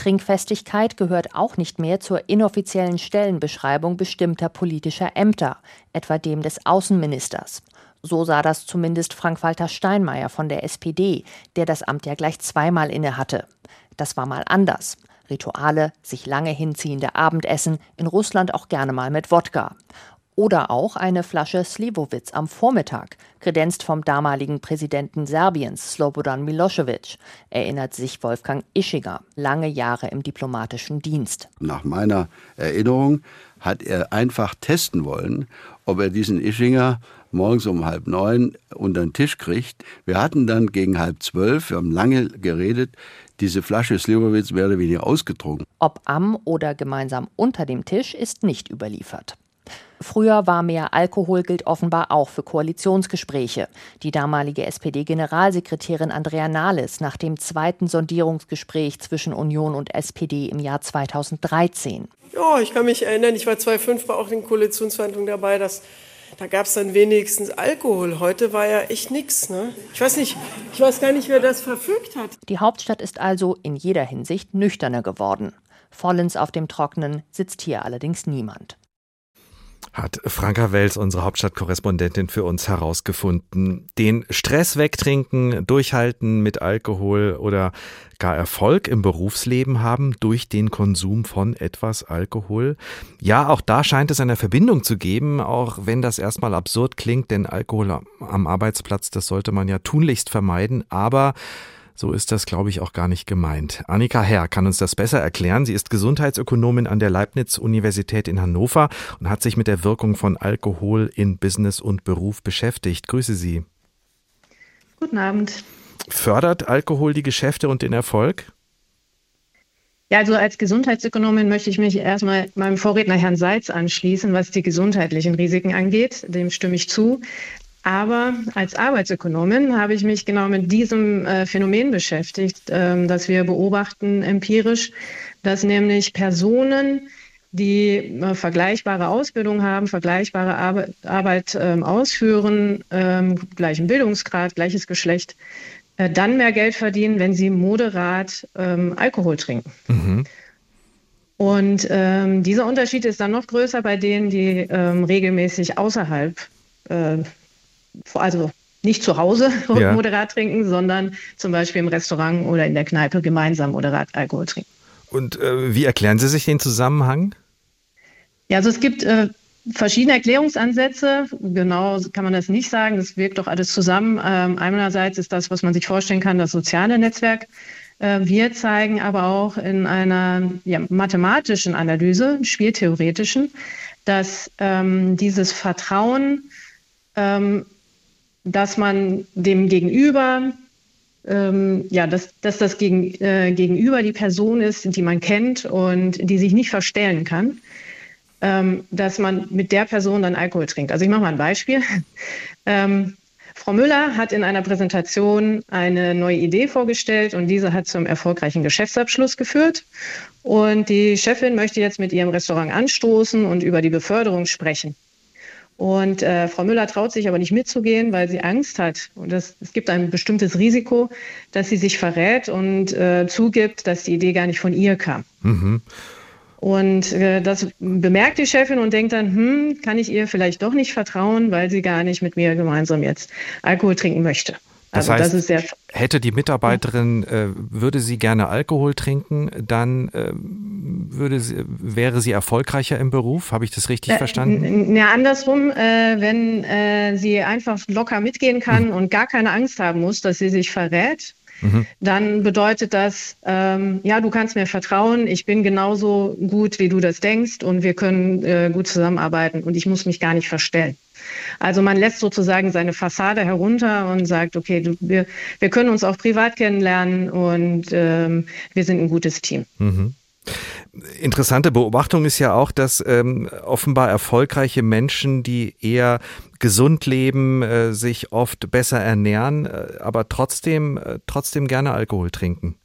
Trinkfestigkeit gehört auch nicht mehr zur inoffiziellen Stellenbeschreibung bestimmter politischer Ämter, etwa dem des Außenministers. So sah das zumindest Frank-Walter Steinmeier von der SPD, der das Amt ja gleich zweimal innehatte. Das war mal anders. Rituale, sich lange hinziehende Abendessen, in Russland auch gerne mal mit Wodka. Oder auch eine Flasche Slivovitz am Vormittag, kredenzt vom damaligen Präsidenten Serbiens, Slobodan Milosevic, erinnert sich Wolfgang Ischinger, lange Jahre im diplomatischen Dienst. Nach meiner Erinnerung hat er einfach testen wollen, ob er diesen Ischinger morgens um halb neun unter den Tisch kriegt. Wir hatten dann gegen halb zwölf, wir haben lange geredet, diese Flasche Slivovitz mehr oder weniger ausgetrunken. Ob am oder gemeinsam unter dem Tisch ist nicht überliefert. Früher war mehr Alkohol gilt offenbar auch für Koalitionsgespräche. Die damalige SPD-Generalsekretärin Andrea Nahles nach dem zweiten Sondierungsgespräch zwischen Union und SPD im Jahr 2013. Ja, ich kann mich erinnern, ich war 2005 war auch in den Koalitionsverhandlungen dabei, dass da gab es dann wenigstens Alkohol. Heute war ja echt nichts. Ne? Ich weiß nicht, ich weiß gar nicht, wer das verfügt hat. Die Hauptstadt ist also in jeder Hinsicht nüchterner geworden. Vollends auf dem Trockenen sitzt hier allerdings niemand hat Franka Wels, unsere Hauptstadtkorrespondentin, für uns herausgefunden. Den Stress wegtrinken, durchhalten mit Alkohol oder gar Erfolg im Berufsleben haben durch den Konsum von etwas Alkohol. Ja, auch da scheint es eine Verbindung zu geben, auch wenn das erstmal absurd klingt, denn Alkohol am Arbeitsplatz, das sollte man ja tunlichst vermeiden, aber so ist das, glaube ich, auch gar nicht gemeint. Annika Herr kann uns das besser erklären. Sie ist Gesundheitsökonomin an der Leibniz-Universität in Hannover und hat sich mit der Wirkung von Alkohol in Business und Beruf beschäftigt. Grüße Sie. Guten Abend. Fördert Alkohol die Geschäfte und den Erfolg? Ja, also als Gesundheitsökonomin möchte ich mich erstmal meinem Vorredner Herrn Seitz anschließen, was die gesundheitlichen Risiken angeht. Dem stimme ich zu. Aber als Arbeitsökonomin habe ich mich genau mit diesem äh, Phänomen beschäftigt, ähm, das wir beobachten empirisch, dass nämlich Personen, die äh, vergleichbare Ausbildung haben, vergleichbare Arbeit, Arbeit ähm, ausführen, ähm, gleichen Bildungsgrad, gleiches Geschlecht, äh, dann mehr Geld verdienen, wenn sie moderat ähm, Alkohol trinken. Mhm. Und ähm, dieser Unterschied ist dann noch größer bei denen, die ähm, regelmäßig außerhalb äh, also nicht zu Hause ja. moderat trinken, sondern zum Beispiel im Restaurant oder in der Kneipe gemeinsam moderat Alkohol trinken. Und äh, wie erklären Sie sich den Zusammenhang? Ja, also es gibt äh, verschiedene Erklärungsansätze. Genau kann man das nicht sagen. Das wirkt doch alles zusammen. Ähm, einerseits ist das, was man sich vorstellen kann, das soziale Netzwerk. Äh, wir zeigen aber auch in einer ja, mathematischen Analyse, spieltheoretischen, dass ähm, dieses Vertrauen, ähm, dass man dem Gegenüber ähm, ja, dass, dass das gegen, äh, Gegenüber die Person ist, die man kennt und die sich nicht verstellen kann, ähm, dass man mit der Person dann Alkohol trinkt. Also ich mache mal ein Beispiel. ähm, Frau Müller hat in einer Präsentation eine neue Idee vorgestellt und diese hat zum erfolgreichen Geschäftsabschluss geführt. Und die Chefin möchte jetzt mit ihrem Restaurant anstoßen und über die Beförderung sprechen. Und äh, Frau Müller traut sich aber nicht mitzugehen, weil sie Angst hat. Und das, es gibt ein bestimmtes Risiko, dass sie sich verrät und äh, zugibt, dass die Idee gar nicht von ihr kam. Mhm. Und äh, das bemerkt die Chefin und denkt dann, hm, kann ich ihr vielleicht doch nicht vertrauen, weil sie gar nicht mit mir gemeinsam jetzt Alkohol trinken möchte. Das also heißt, das sehr, hätte die Mitarbeiterin, äh, würde sie gerne Alkohol trinken, dann äh, würde sie, wäre sie erfolgreicher im Beruf? Habe ich das richtig äh, verstanden? Ja, andersrum, äh, wenn äh, sie einfach locker mitgehen kann mhm. und gar keine Angst haben muss, dass sie sich verrät, mhm. dann bedeutet das, ähm, ja, du kannst mir vertrauen, ich bin genauso gut, wie du das denkst und wir können äh, gut zusammenarbeiten und ich muss mich gar nicht verstellen. Also man lässt sozusagen seine Fassade herunter und sagt, okay, du, wir, wir können uns auch privat kennenlernen und ähm, wir sind ein gutes Team. Mhm. Interessante Beobachtung ist ja auch, dass ähm, offenbar erfolgreiche Menschen, die eher gesund leben, äh, sich oft besser ernähren, äh, aber trotzdem, äh, trotzdem gerne Alkohol trinken.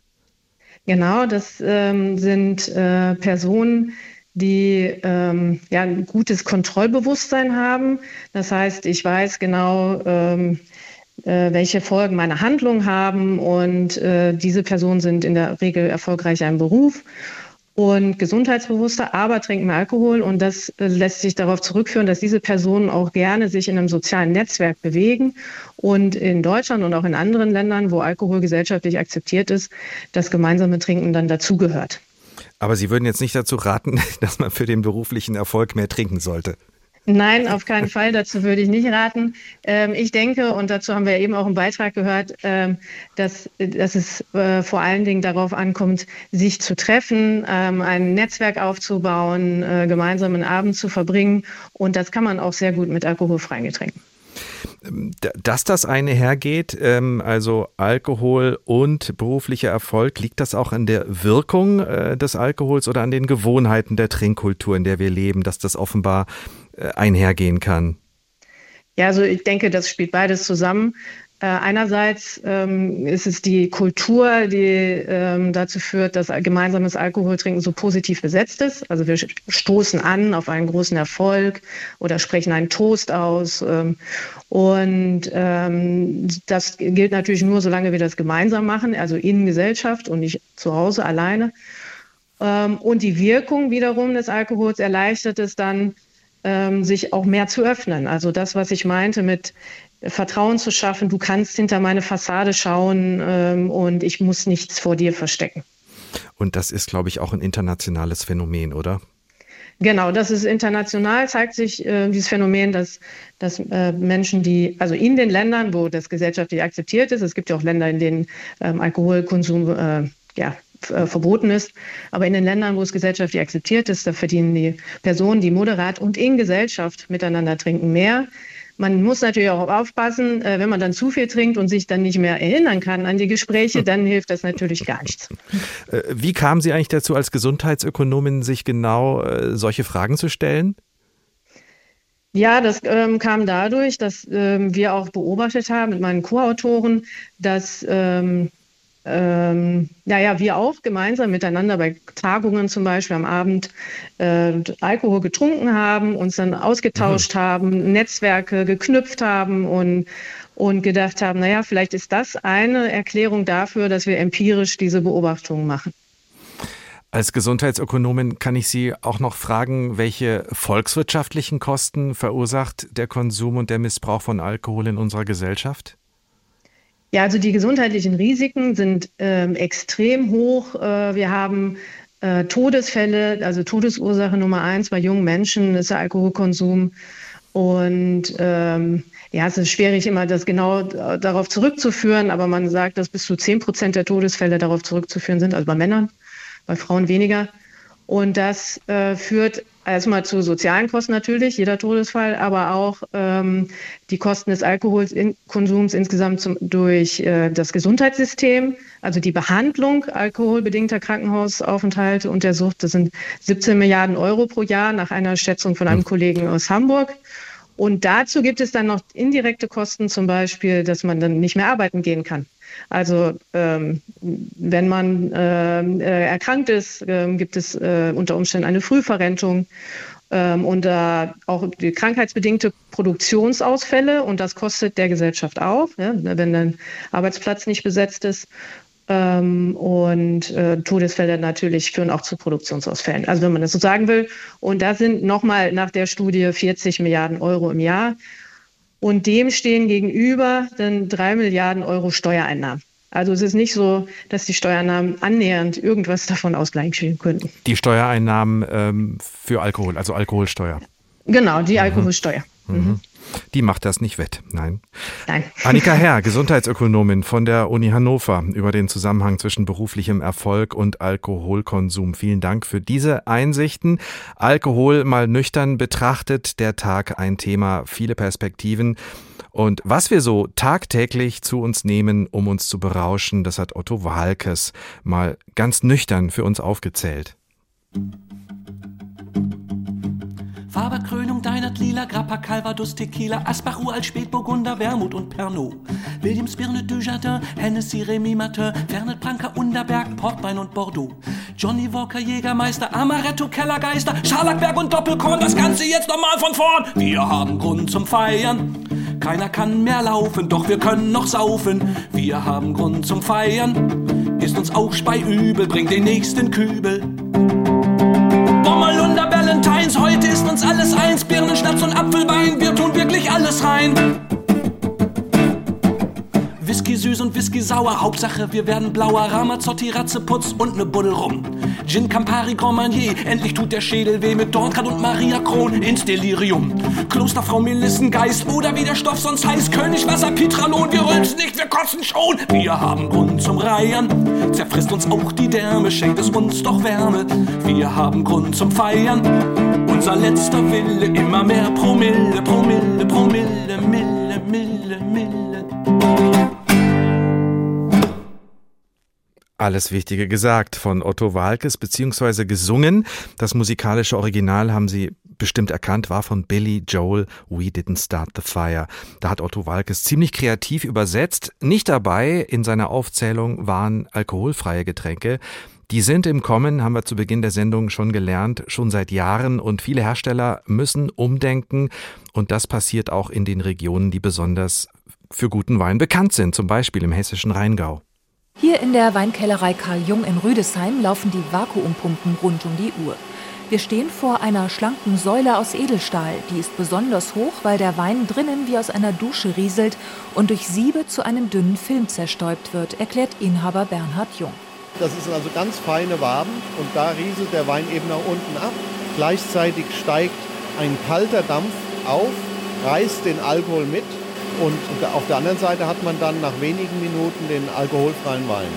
Genau, das ähm, sind äh, Personen, die ähm, ja, ein gutes Kontrollbewusstsein haben. Das heißt, ich weiß genau, ähm, äh, welche Folgen meine Handlungen haben und äh, diese Personen sind in der Regel erfolgreicher im Beruf und gesundheitsbewusster, aber trinken Alkohol und das äh, lässt sich darauf zurückführen, dass diese Personen auch gerne sich in einem sozialen Netzwerk bewegen und in Deutschland und auch in anderen Ländern, wo Alkohol gesellschaftlich akzeptiert ist, das gemeinsame Trinken dann dazugehört. Aber Sie würden jetzt nicht dazu raten, dass man für den beruflichen Erfolg mehr trinken sollte. Nein, auf keinen Fall. Dazu würde ich nicht raten. Ähm, ich denke, und dazu haben wir eben auch einen Beitrag gehört, ähm, dass, dass es äh, vor allen Dingen darauf ankommt, sich zu treffen, ähm, ein Netzwerk aufzubauen, äh, gemeinsam einen Abend zu verbringen. Und das kann man auch sehr gut mit alkoholfreien Getränken. Dass das eine hergeht, ähm, also Alkohol und beruflicher Erfolg, liegt das auch an der Wirkung äh, des Alkohols oder an den Gewohnheiten der Trinkkultur, in der wir leben, dass das offenbar äh, einhergehen kann? Ja, also ich denke, das spielt beides zusammen. Äh, einerseits ähm, ist es die Kultur, die ähm, dazu führt, dass gemeinsames Alkoholtrinken so positiv besetzt ist. Also wir stoßen an auf einen großen Erfolg oder sprechen einen Toast aus. Ähm, und ähm, das gilt natürlich nur, solange wir das gemeinsam machen, also in Gesellschaft und nicht zu Hause alleine. Ähm, und die Wirkung wiederum des Alkohols erleichtert es dann, ähm, sich auch mehr zu öffnen. Also das, was ich meinte mit Vertrauen zu schaffen, du kannst hinter meine Fassade schauen ähm, und ich muss nichts vor dir verstecken. Und das ist, glaube ich, auch ein internationales Phänomen, oder? Genau, das ist international, zeigt sich äh, dieses Phänomen, dass, dass äh, Menschen, die, also in den Ländern, wo das gesellschaftlich akzeptiert ist, es gibt ja auch Länder, in denen ähm, Alkoholkonsum äh, ja, äh, verboten ist, aber in den Ländern, wo es gesellschaftlich akzeptiert ist, da verdienen die Personen, die moderat und in Gesellschaft miteinander trinken, mehr. Man muss natürlich auch aufpassen, äh, wenn man dann zu viel trinkt und sich dann nicht mehr erinnern kann an die Gespräche, dann hilft das natürlich gar nichts. Äh, wie kamen Sie eigentlich dazu, als Gesundheitsökonomin sich genau äh, solche Fragen zu stellen? Ja, das ähm, kam dadurch, dass ähm, wir auch beobachtet haben mit meinen Co-Autoren, dass ähm, ähm, naja, wir auch gemeinsam miteinander bei Tagungen zum Beispiel am Abend äh, Alkohol getrunken haben, uns dann ausgetauscht mhm. haben, Netzwerke geknüpft haben und, und gedacht haben, naja, vielleicht ist das eine Erklärung dafür, dass wir empirisch diese Beobachtungen machen. Als Gesundheitsökonomin kann ich Sie auch noch fragen, welche volkswirtschaftlichen Kosten verursacht der Konsum und der Missbrauch von Alkohol in unserer Gesellschaft? Ja, also die gesundheitlichen Risiken sind ähm, extrem hoch. Äh, wir haben Äh, Todesfälle, also Todesursache Nummer eins bei jungen Menschen ist der Alkoholkonsum. Und ähm, ja, es ist schwierig, immer das genau darauf zurückzuführen, aber man sagt, dass bis zu 10 Prozent der Todesfälle darauf zurückzuführen sind, also bei Männern, bei Frauen weniger. Und das äh, führt erstmal zu sozialen Kosten natürlich, jeder Todesfall, aber auch ähm, die Kosten des Alkoholkonsums insgesamt zum, durch äh, das Gesundheitssystem, also die Behandlung alkoholbedingter Krankenhausaufenthalte und der Sucht. Das sind 17 Milliarden Euro pro Jahr nach einer Schätzung von einem. Kollegen aus Hamburg. Und dazu gibt es dann noch indirekte Kosten, zum Beispiel, dass man dann nicht mehr arbeiten gehen kann. Also ähm, wenn man ähm, äh, erkrankt ist, äh, gibt es äh, unter Umständen eine Frühverrentung ähm, und auch die krankheitsbedingte Produktionsausfälle und das kostet der Gesellschaft auch, ja, wenn ein Arbeitsplatz nicht besetzt ist. Ähm, und äh, Todesfälle natürlich führen auch zu Produktionsausfällen. Also wenn man das so sagen will. Und da sind nochmal nach der Studie 40 Milliarden Euro im Jahr. Und dem stehen gegenüber dann drei Milliarden Euro Steuereinnahmen. Also es ist nicht so, dass die Steuereinnahmen annähernd irgendwas davon ausgleichen könnten. Die Steuereinnahmen ähm, für Alkohol, also Alkoholsteuer. Genau, die mhm. Alkoholsteuer. Mhm. Die macht das nicht wett. Nein. Nein. Annika Herr, Gesundheitsökonomin von der Uni Hannover, über den Zusammenhang zwischen beruflichem Erfolg und Alkoholkonsum. Vielen Dank für diese Einsichten. Alkohol mal nüchtern betrachtet, der Tag ein Thema, viele Perspektiven. Und was wir so tagtäglich zu uns nehmen, um uns zu berauschen, das hat Otto Walkes mal ganz nüchtern für uns aufgezählt. Faberkrönung, Deinert, Lila, Grappa, Calvados, Tequila, Asbach, Uralt, Spätburgunder, Wermut und Pernod. Williams, Birne, Dujardin, Hennessy, Remy Martin, Fernet, Pranker, Unterberg, Portwein und Bordeaux. Johnny Walker, Jägermeister, Amaretto, Kellergeister, Scharlackberg und Doppelkorn, das Ganze jetzt nochmal von vorn. Wir haben Grund zum Feiern. Keiner kann mehr laufen, doch wir können noch saufen. Wir haben Grund zum Feiern. Ist uns auch speiübel, bringt den nächsten Kübel. Valentines, heute ist uns alles eins. Birnen, Schnaps und Apfelwein, wir tun wirklich alles rein. Whisky süß und Whisky sauer, Hauptsache wir werden blauer. Ramazzotti, Ratzeputz und ne Buddel rum. Gin Campari Grand Marnier, endlich tut der Schädel weh mit Dornkart und Maria Kron ins Delirium. Klosterfrau Melissengeist oder wie der Stoff sonst heißt, König Wasser Pitralon, wir rülpsen nicht, wir kotzen schon. Wir haben Grund zum Reiern, zerfrisst uns auch die Därme, schenkt es uns doch Wärme. Wir haben Grund zum Feiern, unser letzter Wille, immer mehr Promille, Promille, Promille, Mille, Mille, Mille. Alles Wichtige gesagt von Otto Walkes beziehungsweise gesungen. Das musikalische Original haben Sie bestimmt erkannt, war von Billy Joel We Didn't Start the Fire. Da hat Otto Walkes ziemlich kreativ übersetzt. Nicht dabei in seiner Aufzählung waren alkoholfreie Getränke. Die sind im Kommen, haben wir zu Beginn der Sendung schon gelernt, schon seit Jahren und viele Hersteller müssen umdenken und das passiert auch in den Regionen, die besonders für guten Wein bekannt sind, zum Beispiel im hessischen Rheingau. Hier in der Weinkellerei Karl Jung in Rüdesheim laufen die Vakuumpumpen rund um die Uhr. Wir stehen vor einer schlanken Säule aus Edelstahl. Die ist besonders hoch, weil der Wein drinnen wie aus einer Dusche rieselt und durch Siebe zu einem dünnen Film zerstäubt wird, erklärt Inhaber Bernhard Jung. Das sind also ganz feine Waben und da rieselt der Wein eben nach unten ab. Gleichzeitig steigt ein kalter Dampf auf, reißt den Alkohol mit und auf der anderen Seite hat man dann nach wenigen Minuten den alkoholfreien Wein.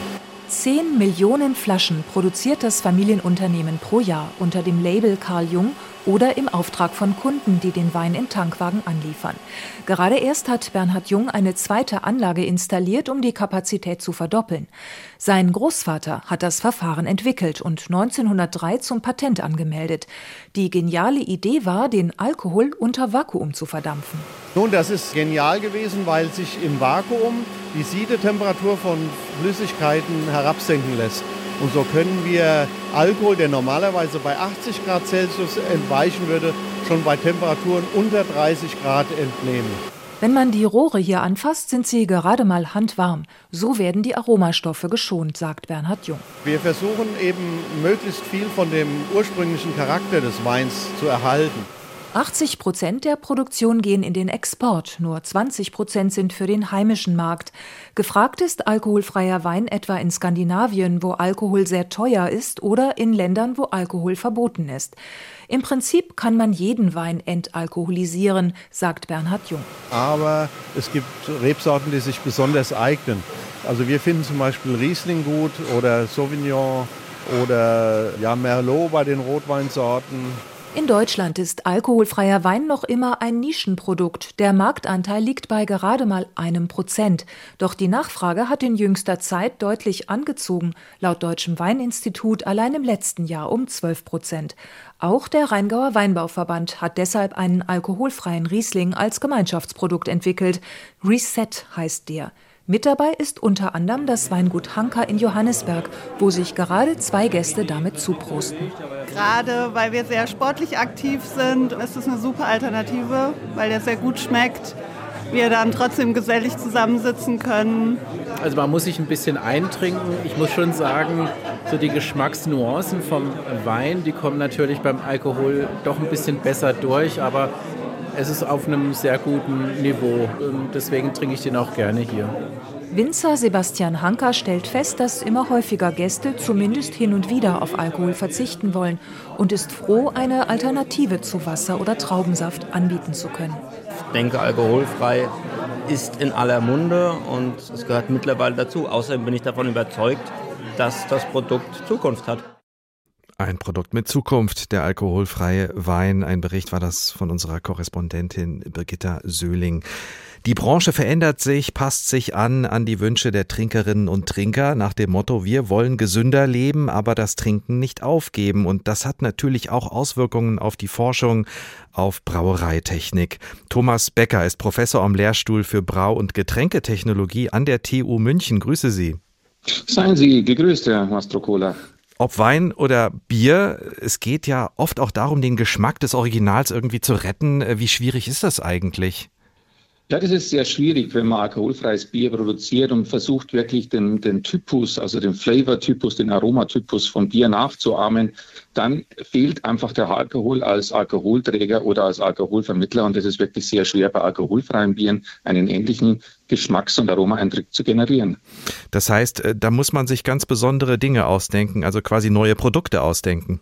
Zehn Millionen Flaschen produziert das Familienunternehmen pro Jahr unter dem Label Karl Jung oder im Auftrag von Kunden, die den Wein in Tankwagen anliefern. Gerade erst hat Bernhard Jung eine zweite Anlage installiert, um die Kapazität zu verdoppeln. Sein Großvater hat das Verfahren entwickelt und 1903 zum Patent angemeldet. Die geniale Idee war, den Alkohol unter Vakuum zu verdampfen. Nun, das ist genial gewesen, weil sich im Vakuum die Siedetemperatur von Flüssigkeiten herabsenken lässt. Und so können wir Alkohol, der normalerweise bei 80 Grad Celsius entweichen würde, schon bei Temperaturen unter 30 Grad entnehmen. Wenn man die Rohre hier anfasst, sind sie gerade mal handwarm. So werden die Aromastoffe geschont, sagt Bernhard Jung. Wir versuchen eben möglichst viel von dem ursprünglichen Charakter des Weins zu erhalten. 80 Prozent der Produktion gehen in den Export, nur 20 Prozent sind für den heimischen Markt. Gefragt ist alkoholfreier Wein etwa in Skandinavien, wo Alkohol sehr teuer ist, oder in Ländern, wo Alkohol verboten ist. Im Prinzip kann man jeden Wein entalkoholisieren, sagt Bernhard Jung. Aber es gibt Rebsorten, die sich besonders eignen. Also wir finden zum Beispiel Riesling gut oder Sauvignon oder ja, Merlot bei den Rotweinsorten. In Deutschland ist alkoholfreier Wein noch immer ein Nischenprodukt. Der Marktanteil liegt bei gerade mal einem Prozent. Doch die Nachfrage hat in jüngster Zeit deutlich angezogen. Laut Deutschem Weininstitut allein im letzten Jahr um 12 Prozent. Auch der Rheingauer Weinbauverband hat deshalb einen alkoholfreien Riesling als Gemeinschaftsprodukt entwickelt. Reset heißt der. Mit dabei ist unter anderem das Weingut Hanka in Johannesberg, wo sich gerade zwei Gäste damit zuprosten. Gerade weil wir sehr sportlich aktiv sind, ist es eine super Alternative, weil der sehr gut schmeckt. Wir dann trotzdem gesellig zusammensitzen können. Also man muss sich ein bisschen eintrinken. Ich muss schon sagen, so die Geschmacksnuancen vom Wein, die kommen natürlich beim Alkohol doch ein bisschen besser durch, aber es ist auf einem sehr guten Niveau. Deswegen trinke ich den auch gerne hier. Winzer Sebastian Hanker stellt fest, dass immer häufiger Gäste zumindest hin und wieder auf Alkohol verzichten wollen und ist froh, eine Alternative zu Wasser oder Traubensaft anbieten zu können. Ich denke, alkoholfrei ist in aller Munde und es gehört mittlerweile dazu. Außerdem bin ich davon überzeugt, dass das Produkt Zukunft hat. Ein Produkt mit Zukunft, der alkoholfreie Wein. Ein Bericht war das von unserer Korrespondentin Birgitta Söhling. Die Branche verändert sich, passt sich an an die Wünsche der Trinkerinnen und Trinker nach dem Motto, wir wollen gesünder leben, aber das Trinken nicht aufgeben. Und das hat natürlich auch Auswirkungen auf die Forschung, auf Brauereitechnik. Thomas Becker ist Professor am Lehrstuhl für Brau- und Getränketechnologie an der TU München. Grüße Sie. Seien Sie gegrüßt, Herr Mastrocola. Ob Wein oder Bier, es geht ja oft auch darum, den Geschmack des Originals irgendwie zu retten. Wie schwierig ist das eigentlich? Ja, das ist sehr schwierig, wenn man alkoholfreies Bier produziert und versucht wirklich den, den Typus, also den Flavor-Typus, den Aromatypus von Bier nachzuahmen. Dann fehlt einfach der Alkohol als Alkoholträger oder als Alkoholvermittler und es ist wirklich sehr schwer, bei alkoholfreien Bieren einen ähnlichen Geschmacks- und Aromaeindruck zu generieren. Das heißt, äh, da muss man sich ganz besondere Dinge ausdenken, also quasi neue Produkte ausdenken.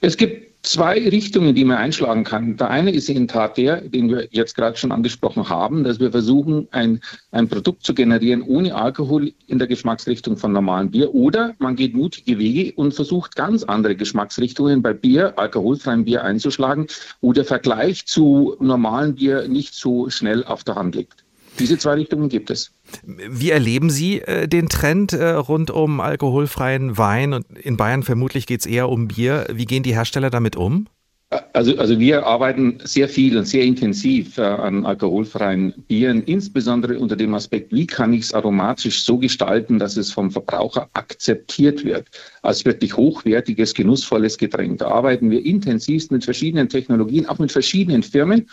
Es gibt zwei Richtungen, die man einschlagen kann. Der eine ist in Tat der, den wir jetzt gerade schon angesprochen haben, dass wir versuchen, ein, ein Produkt zu generieren ohne Alkohol in der Geschmacksrichtung von normalem Bier. Oder man geht mutige Wege und versucht ganz andere Geschmacksrichtungen bei Bier, alkoholfreiem Bier einzuschlagen, wo der Vergleich zu normalem Bier nicht so schnell auf der Hand liegt. Diese zwei Richtungen gibt es. Wie erleben Sie äh, den Trend äh, rund um alkoholfreien Wein? Und in Bayern vermutlich geht es eher um Bier. Wie gehen die Hersteller damit um? Also, also wir arbeiten sehr viel und sehr intensiv äh, an alkoholfreien Bieren, insbesondere unter dem Aspekt, wie kann ich es aromatisch so gestalten, dass es vom Verbraucher akzeptiert wird als wirklich hochwertiges, genussvolles Getränk. Da arbeiten wir intensivst mit verschiedenen Technologien, auch mit verschiedenen Firmen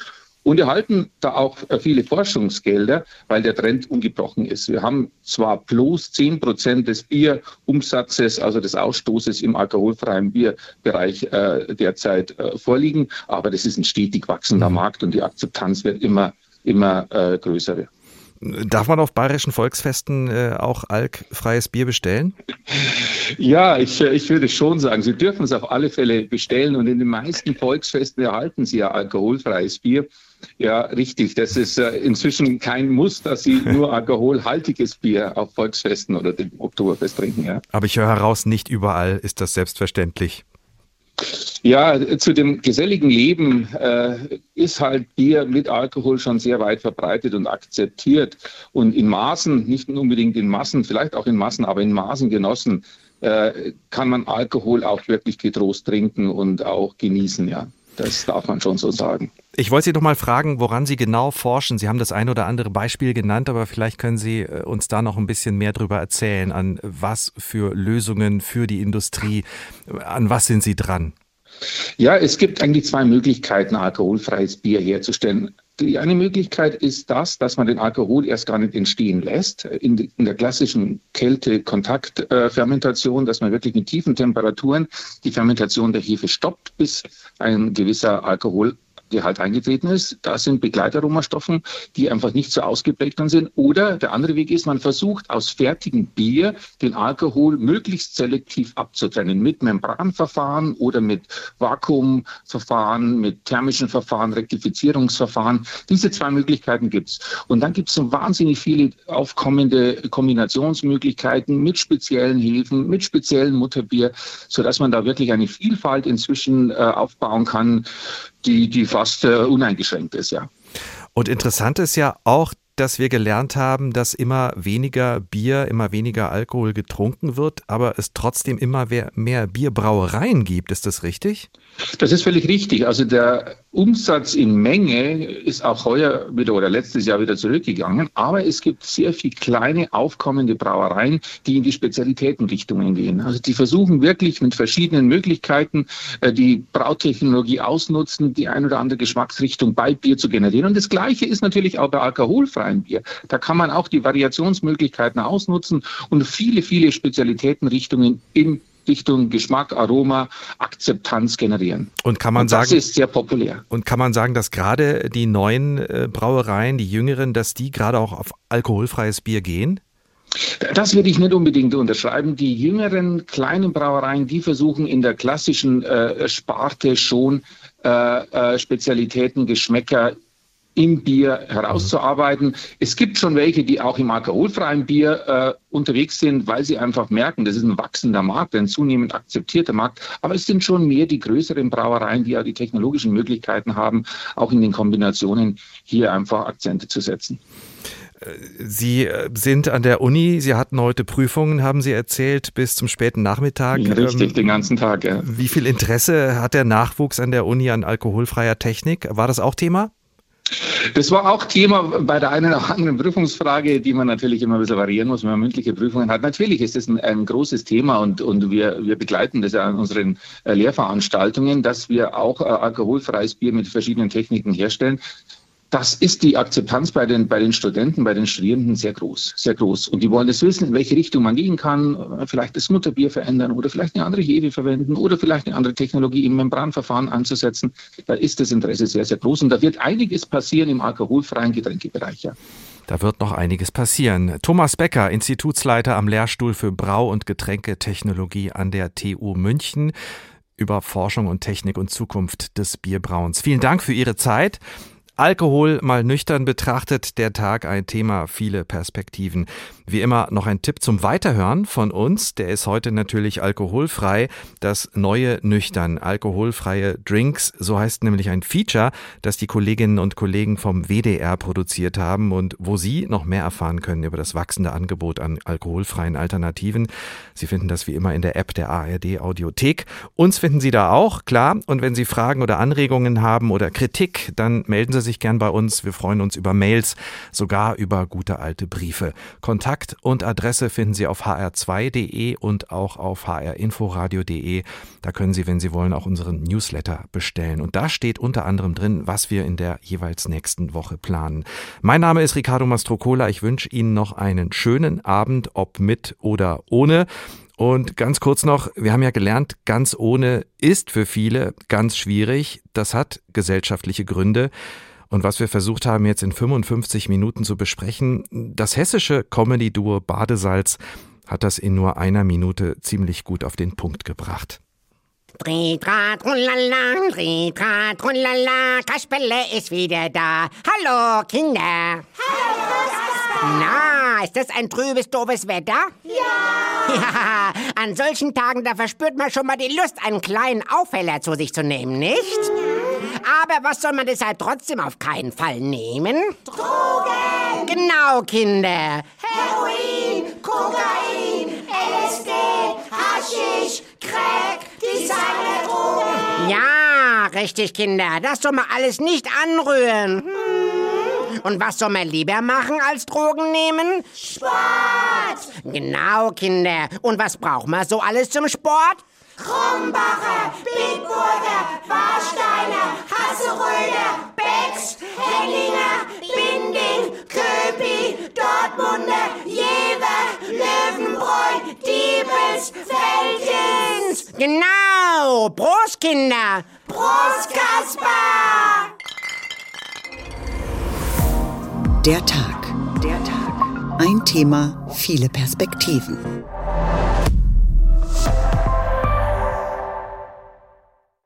und erhalten da auch viele Forschungsgelder, weil der Trend ungebrochen ist. Wir haben zwar plus 10 Prozent des Bierumsatzes, also des Ausstoßes im alkoholfreien Bierbereich äh, derzeit äh, vorliegen, aber das ist ein stetig wachsender mhm. Markt und die Akzeptanz wird immer, immer äh, größer. Darf man auf bayerischen Volksfesten äh, auch alkfreies Bier bestellen? Ja, ich, äh, ich würde schon sagen, Sie dürfen es auf alle Fälle bestellen und in den meisten Volksfesten erhalten Sie ja alkoholfreies Bier. Ja, richtig. Das ist äh, inzwischen kein Muss, dass Sie nur alkoholhaltiges Bier auf Volksfesten oder dem Oktoberfest trinken. Ja. Aber ich höre heraus, nicht überall ist das selbstverständlich. Ja, zu dem geselligen Leben äh, ist halt Bier mit Alkohol schon sehr weit verbreitet und akzeptiert und in Maßen, nicht unbedingt in Massen, vielleicht auch in Massen, aber in Maßen genossen, äh, kann man Alkohol auch wirklich getrost trinken und auch genießen, ja. Das darf man schon so sagen. Ich wollte Sie doch mal fragen, woran Sie genau forschen. Sie haben das ein oder andere Beispiel genannt, aber vielleicht können Sie äh, uns da noch ein bisschen mehr darüber erzählen. An was für Lösungen für die Industrie, an was sind Sie dran? Ja, es gibt eigentlich zwei Möglichkeiten, alkoholfreies Bier herzustellen. Die eine Möglichkeit ist das, dass man den Alkohol erst gar nicht entstehen lässt, in, in der klassischen Kälte-Kontakt-Fermentation, dass man wirklich mit tiefen Temperaturen die Fermentation der Hefe stoppt, bis ein gewisser Alkohol Gehalt eingetreten ist. Da sind Begleitaromastoffen, die einfach nicht so ausgeprägt sind. Oder der andere Weg ist, man versucht aus fertigem Bier den Alkohol möglichst selektiv abzutrennen mit Membranverfahren oder mit Vakuumverfahren, mit thermischen Verfahren, Rektifizierungsverfahren. Diese zwei Möglichkeiten gibt es. Und dann gibt es so wahnsinnig viele aufkommende Kombinationsmöglichkeiten mit speziellen Hefen, mit speziellen Mutterbier, sodass man da wirklich eine Vielfalt inzwischen äh, aufbauen kann, die, die fast äh, uneingeschränkt ist, ja. Und interessant ist ja auch, dass wir gelernt haben, dass immer weniger Bier, immer weniger Alkohol getrunken wird, aber es trotzdem immer mehr Bierbrauereien gibt. Ist das richtig? Das ist völlig richtig. Also der Umsatz in Menge ist auch heuer wieder oder letztes Jahr wieder zurückgegangen. Aber es gibt sehr viele kleine aufkommende Brauereien, die in die Spezialitätenrichtungen gehen. Also die versuchen wirklich mit verschiedenen Möglichkeiten äh, die Brautechnologie ausnutzen, die ein oder andere Geschmacksrichtung bei Bier zu generieren. Und das Gleiche ist natürlich auch bei alkoholfreiem Bier. Da kann man auch die Variationsmöglichkeiten ausnutzen und viele, viele Spezialitätenrichtungen im Richtung Geschmack, Aroma, Akzeptanz generieren. Und kann man und das sagen, ist sehr populär. Und kann man sagen, dass gerade die neuen äh, Brauereien, die jüngeren, dass die gerade auch auf alkoholfreies Bier gehen? Das würde ich nicht unbedingt unterschreiben. Die jüngeren kleinen Brauereien, die versuchen in der klassischen äh, Sparte schon äh, äh Spezialitäten, Geschmäcker im Bier herauszuarbeiten. Es gibt schon welche, die auch im alkoholfreien Bier äh, unterwegs sind, weil sie einfach merken, das ist ein wachsender Markt, ein zunehmend akzeptierter Markt. Aber es sind schon mehr die größeren Brauereien, die ja die technologischen Möglichkeiten haben, auch in den Kombinationen hier einfach Akzente zu setzen. Sie äh, sind an der Uni, Sie hatten heute Prüfungen, haben Sie erzählt, bis zum späten Nachmittag. Richtig, ähm, den ganzen Tag, ja. Wie viel Interesse hat der Nachwuchs an der Uni an alkoholfreier Technik? War das auch Thema? Das war auch Thema bei der einen oder anderen Prüfungsfrage, die man natürlich immer ein bisschen variieren muss, wenn man mündliche Prüfungen hat. Natürlich ist das ein, ein großes Thema und, und wir, wir begleiten das ja an unseren äh, Lehrveranstaltungen, dass wir auch äh, alkoholfreies Bier mit verschiedenen Techniken herstellen das ist die Akzeptanz bei den, bei den Studenten, bei den Studierenden sehr groß, sehr groß. Und die wollen es wissen, in welche Richtung man gehen kann, vielleicht das Mutterbier verändern oder vielleicht eine andere Hefe verwenden oder vielleicht eine andere Technologie im Membranverfahren anzusetzen. Da ist das Interesse sehr, sehr groß. Und da wird einiges passieren im alkoholfreien Getränkebereich. Ja. Da wird noch einiges passieren. Thomas Becker, Institutsleiter am Lehrstuhl für Brau- und Getränketechnologie an der TU München über Forschung und Technik und Zukunft des Bierbrauens. Vielen Dank für Ihre Zeit. Alkohol mal nüchtern betrachtet, der Tag ein Thema, viele Perspektiven. Wie immer noch ein Tipp zum Weiterhören von uns, der ist heute natürlich alkoholfrei. Das neue Nüchtern, alkoholfreie Drinks, so heißt nämlich ein Feature, das die Kolleginnen und Kollegen vom WDR produziert haben und wo Sie noch mehr erfahren können über das wachsende Angebot an alkoholfreien Alternativen. Sie finden das wie immer in der App der ARD Audiothek. Uns finden Sie da auch, klar. Und wenn Sie Fragen oder Anregungen haben oder Kritik, dann melden Sie sich gern bei uns. Wir freuen uns über Mails, sogar über gute alte Briefe. Kontakt und Adresse finden Sie auf hr2.de und auch auf hrinforadio.de. Da können Sie, wenn Sie wollen, auch unseren Newsletter bestellen. Und da steht unter anderem drin, was wir in der jeweils nächsten Woche planen. Mein Name ist Ricardo Mastrocola. Ich wünsche Ihnen noch einen schönen Abend, ob mit oder ohne. Und ganz kurz noch, wir haben ja gelernt, ganz ohne ist für viele ganz schwierig. Das hat gesellschaftliche Gründe. Und was wir versucht haben, jetzt in 55 Minuten zu besprechen, das hessische Comedy-Duo Badesalz hat das in nur einer Minute ziemlich gut auf den Punkt gebracht. Drehdraht, rullala, Drehdraht, rullala, Kasperle ist wieder da. Hallo, Kinder. Hallo, Kasperle. Na, ist das ein trübes, doofes Wetter? Ja. Ja, an solchen Tagen, da verspürt man schon mal die Lust, einen kleinen Aufheller zu sich zu nehmen, nicht? Aber was soll man deshalb trotzdem auf keinen Fall nehmen? Drogen! Genau, Kinder. Heroin, Kokain, LSD, Haschisch, Crack, Designerdrogen. Ja, richtig, Kinder. Das soll man alles nicht anrühren. Hm. Und was soll man lieber machen als Drogen nehmen? Sport! Genau, Kinder. Und was braucht man so alles zum Sport? Krombacher, Bitburger, Warsteiner, Hasseröder, Becks, Henninger, Binding, Köpi, Dortmunder, Jever, Löwenbräu, Diebels, Felkins. Genau, Prost, Kinder. Prost, Kasper. Der Tag. Der Tag. Ein Thema, viele Perspektiven.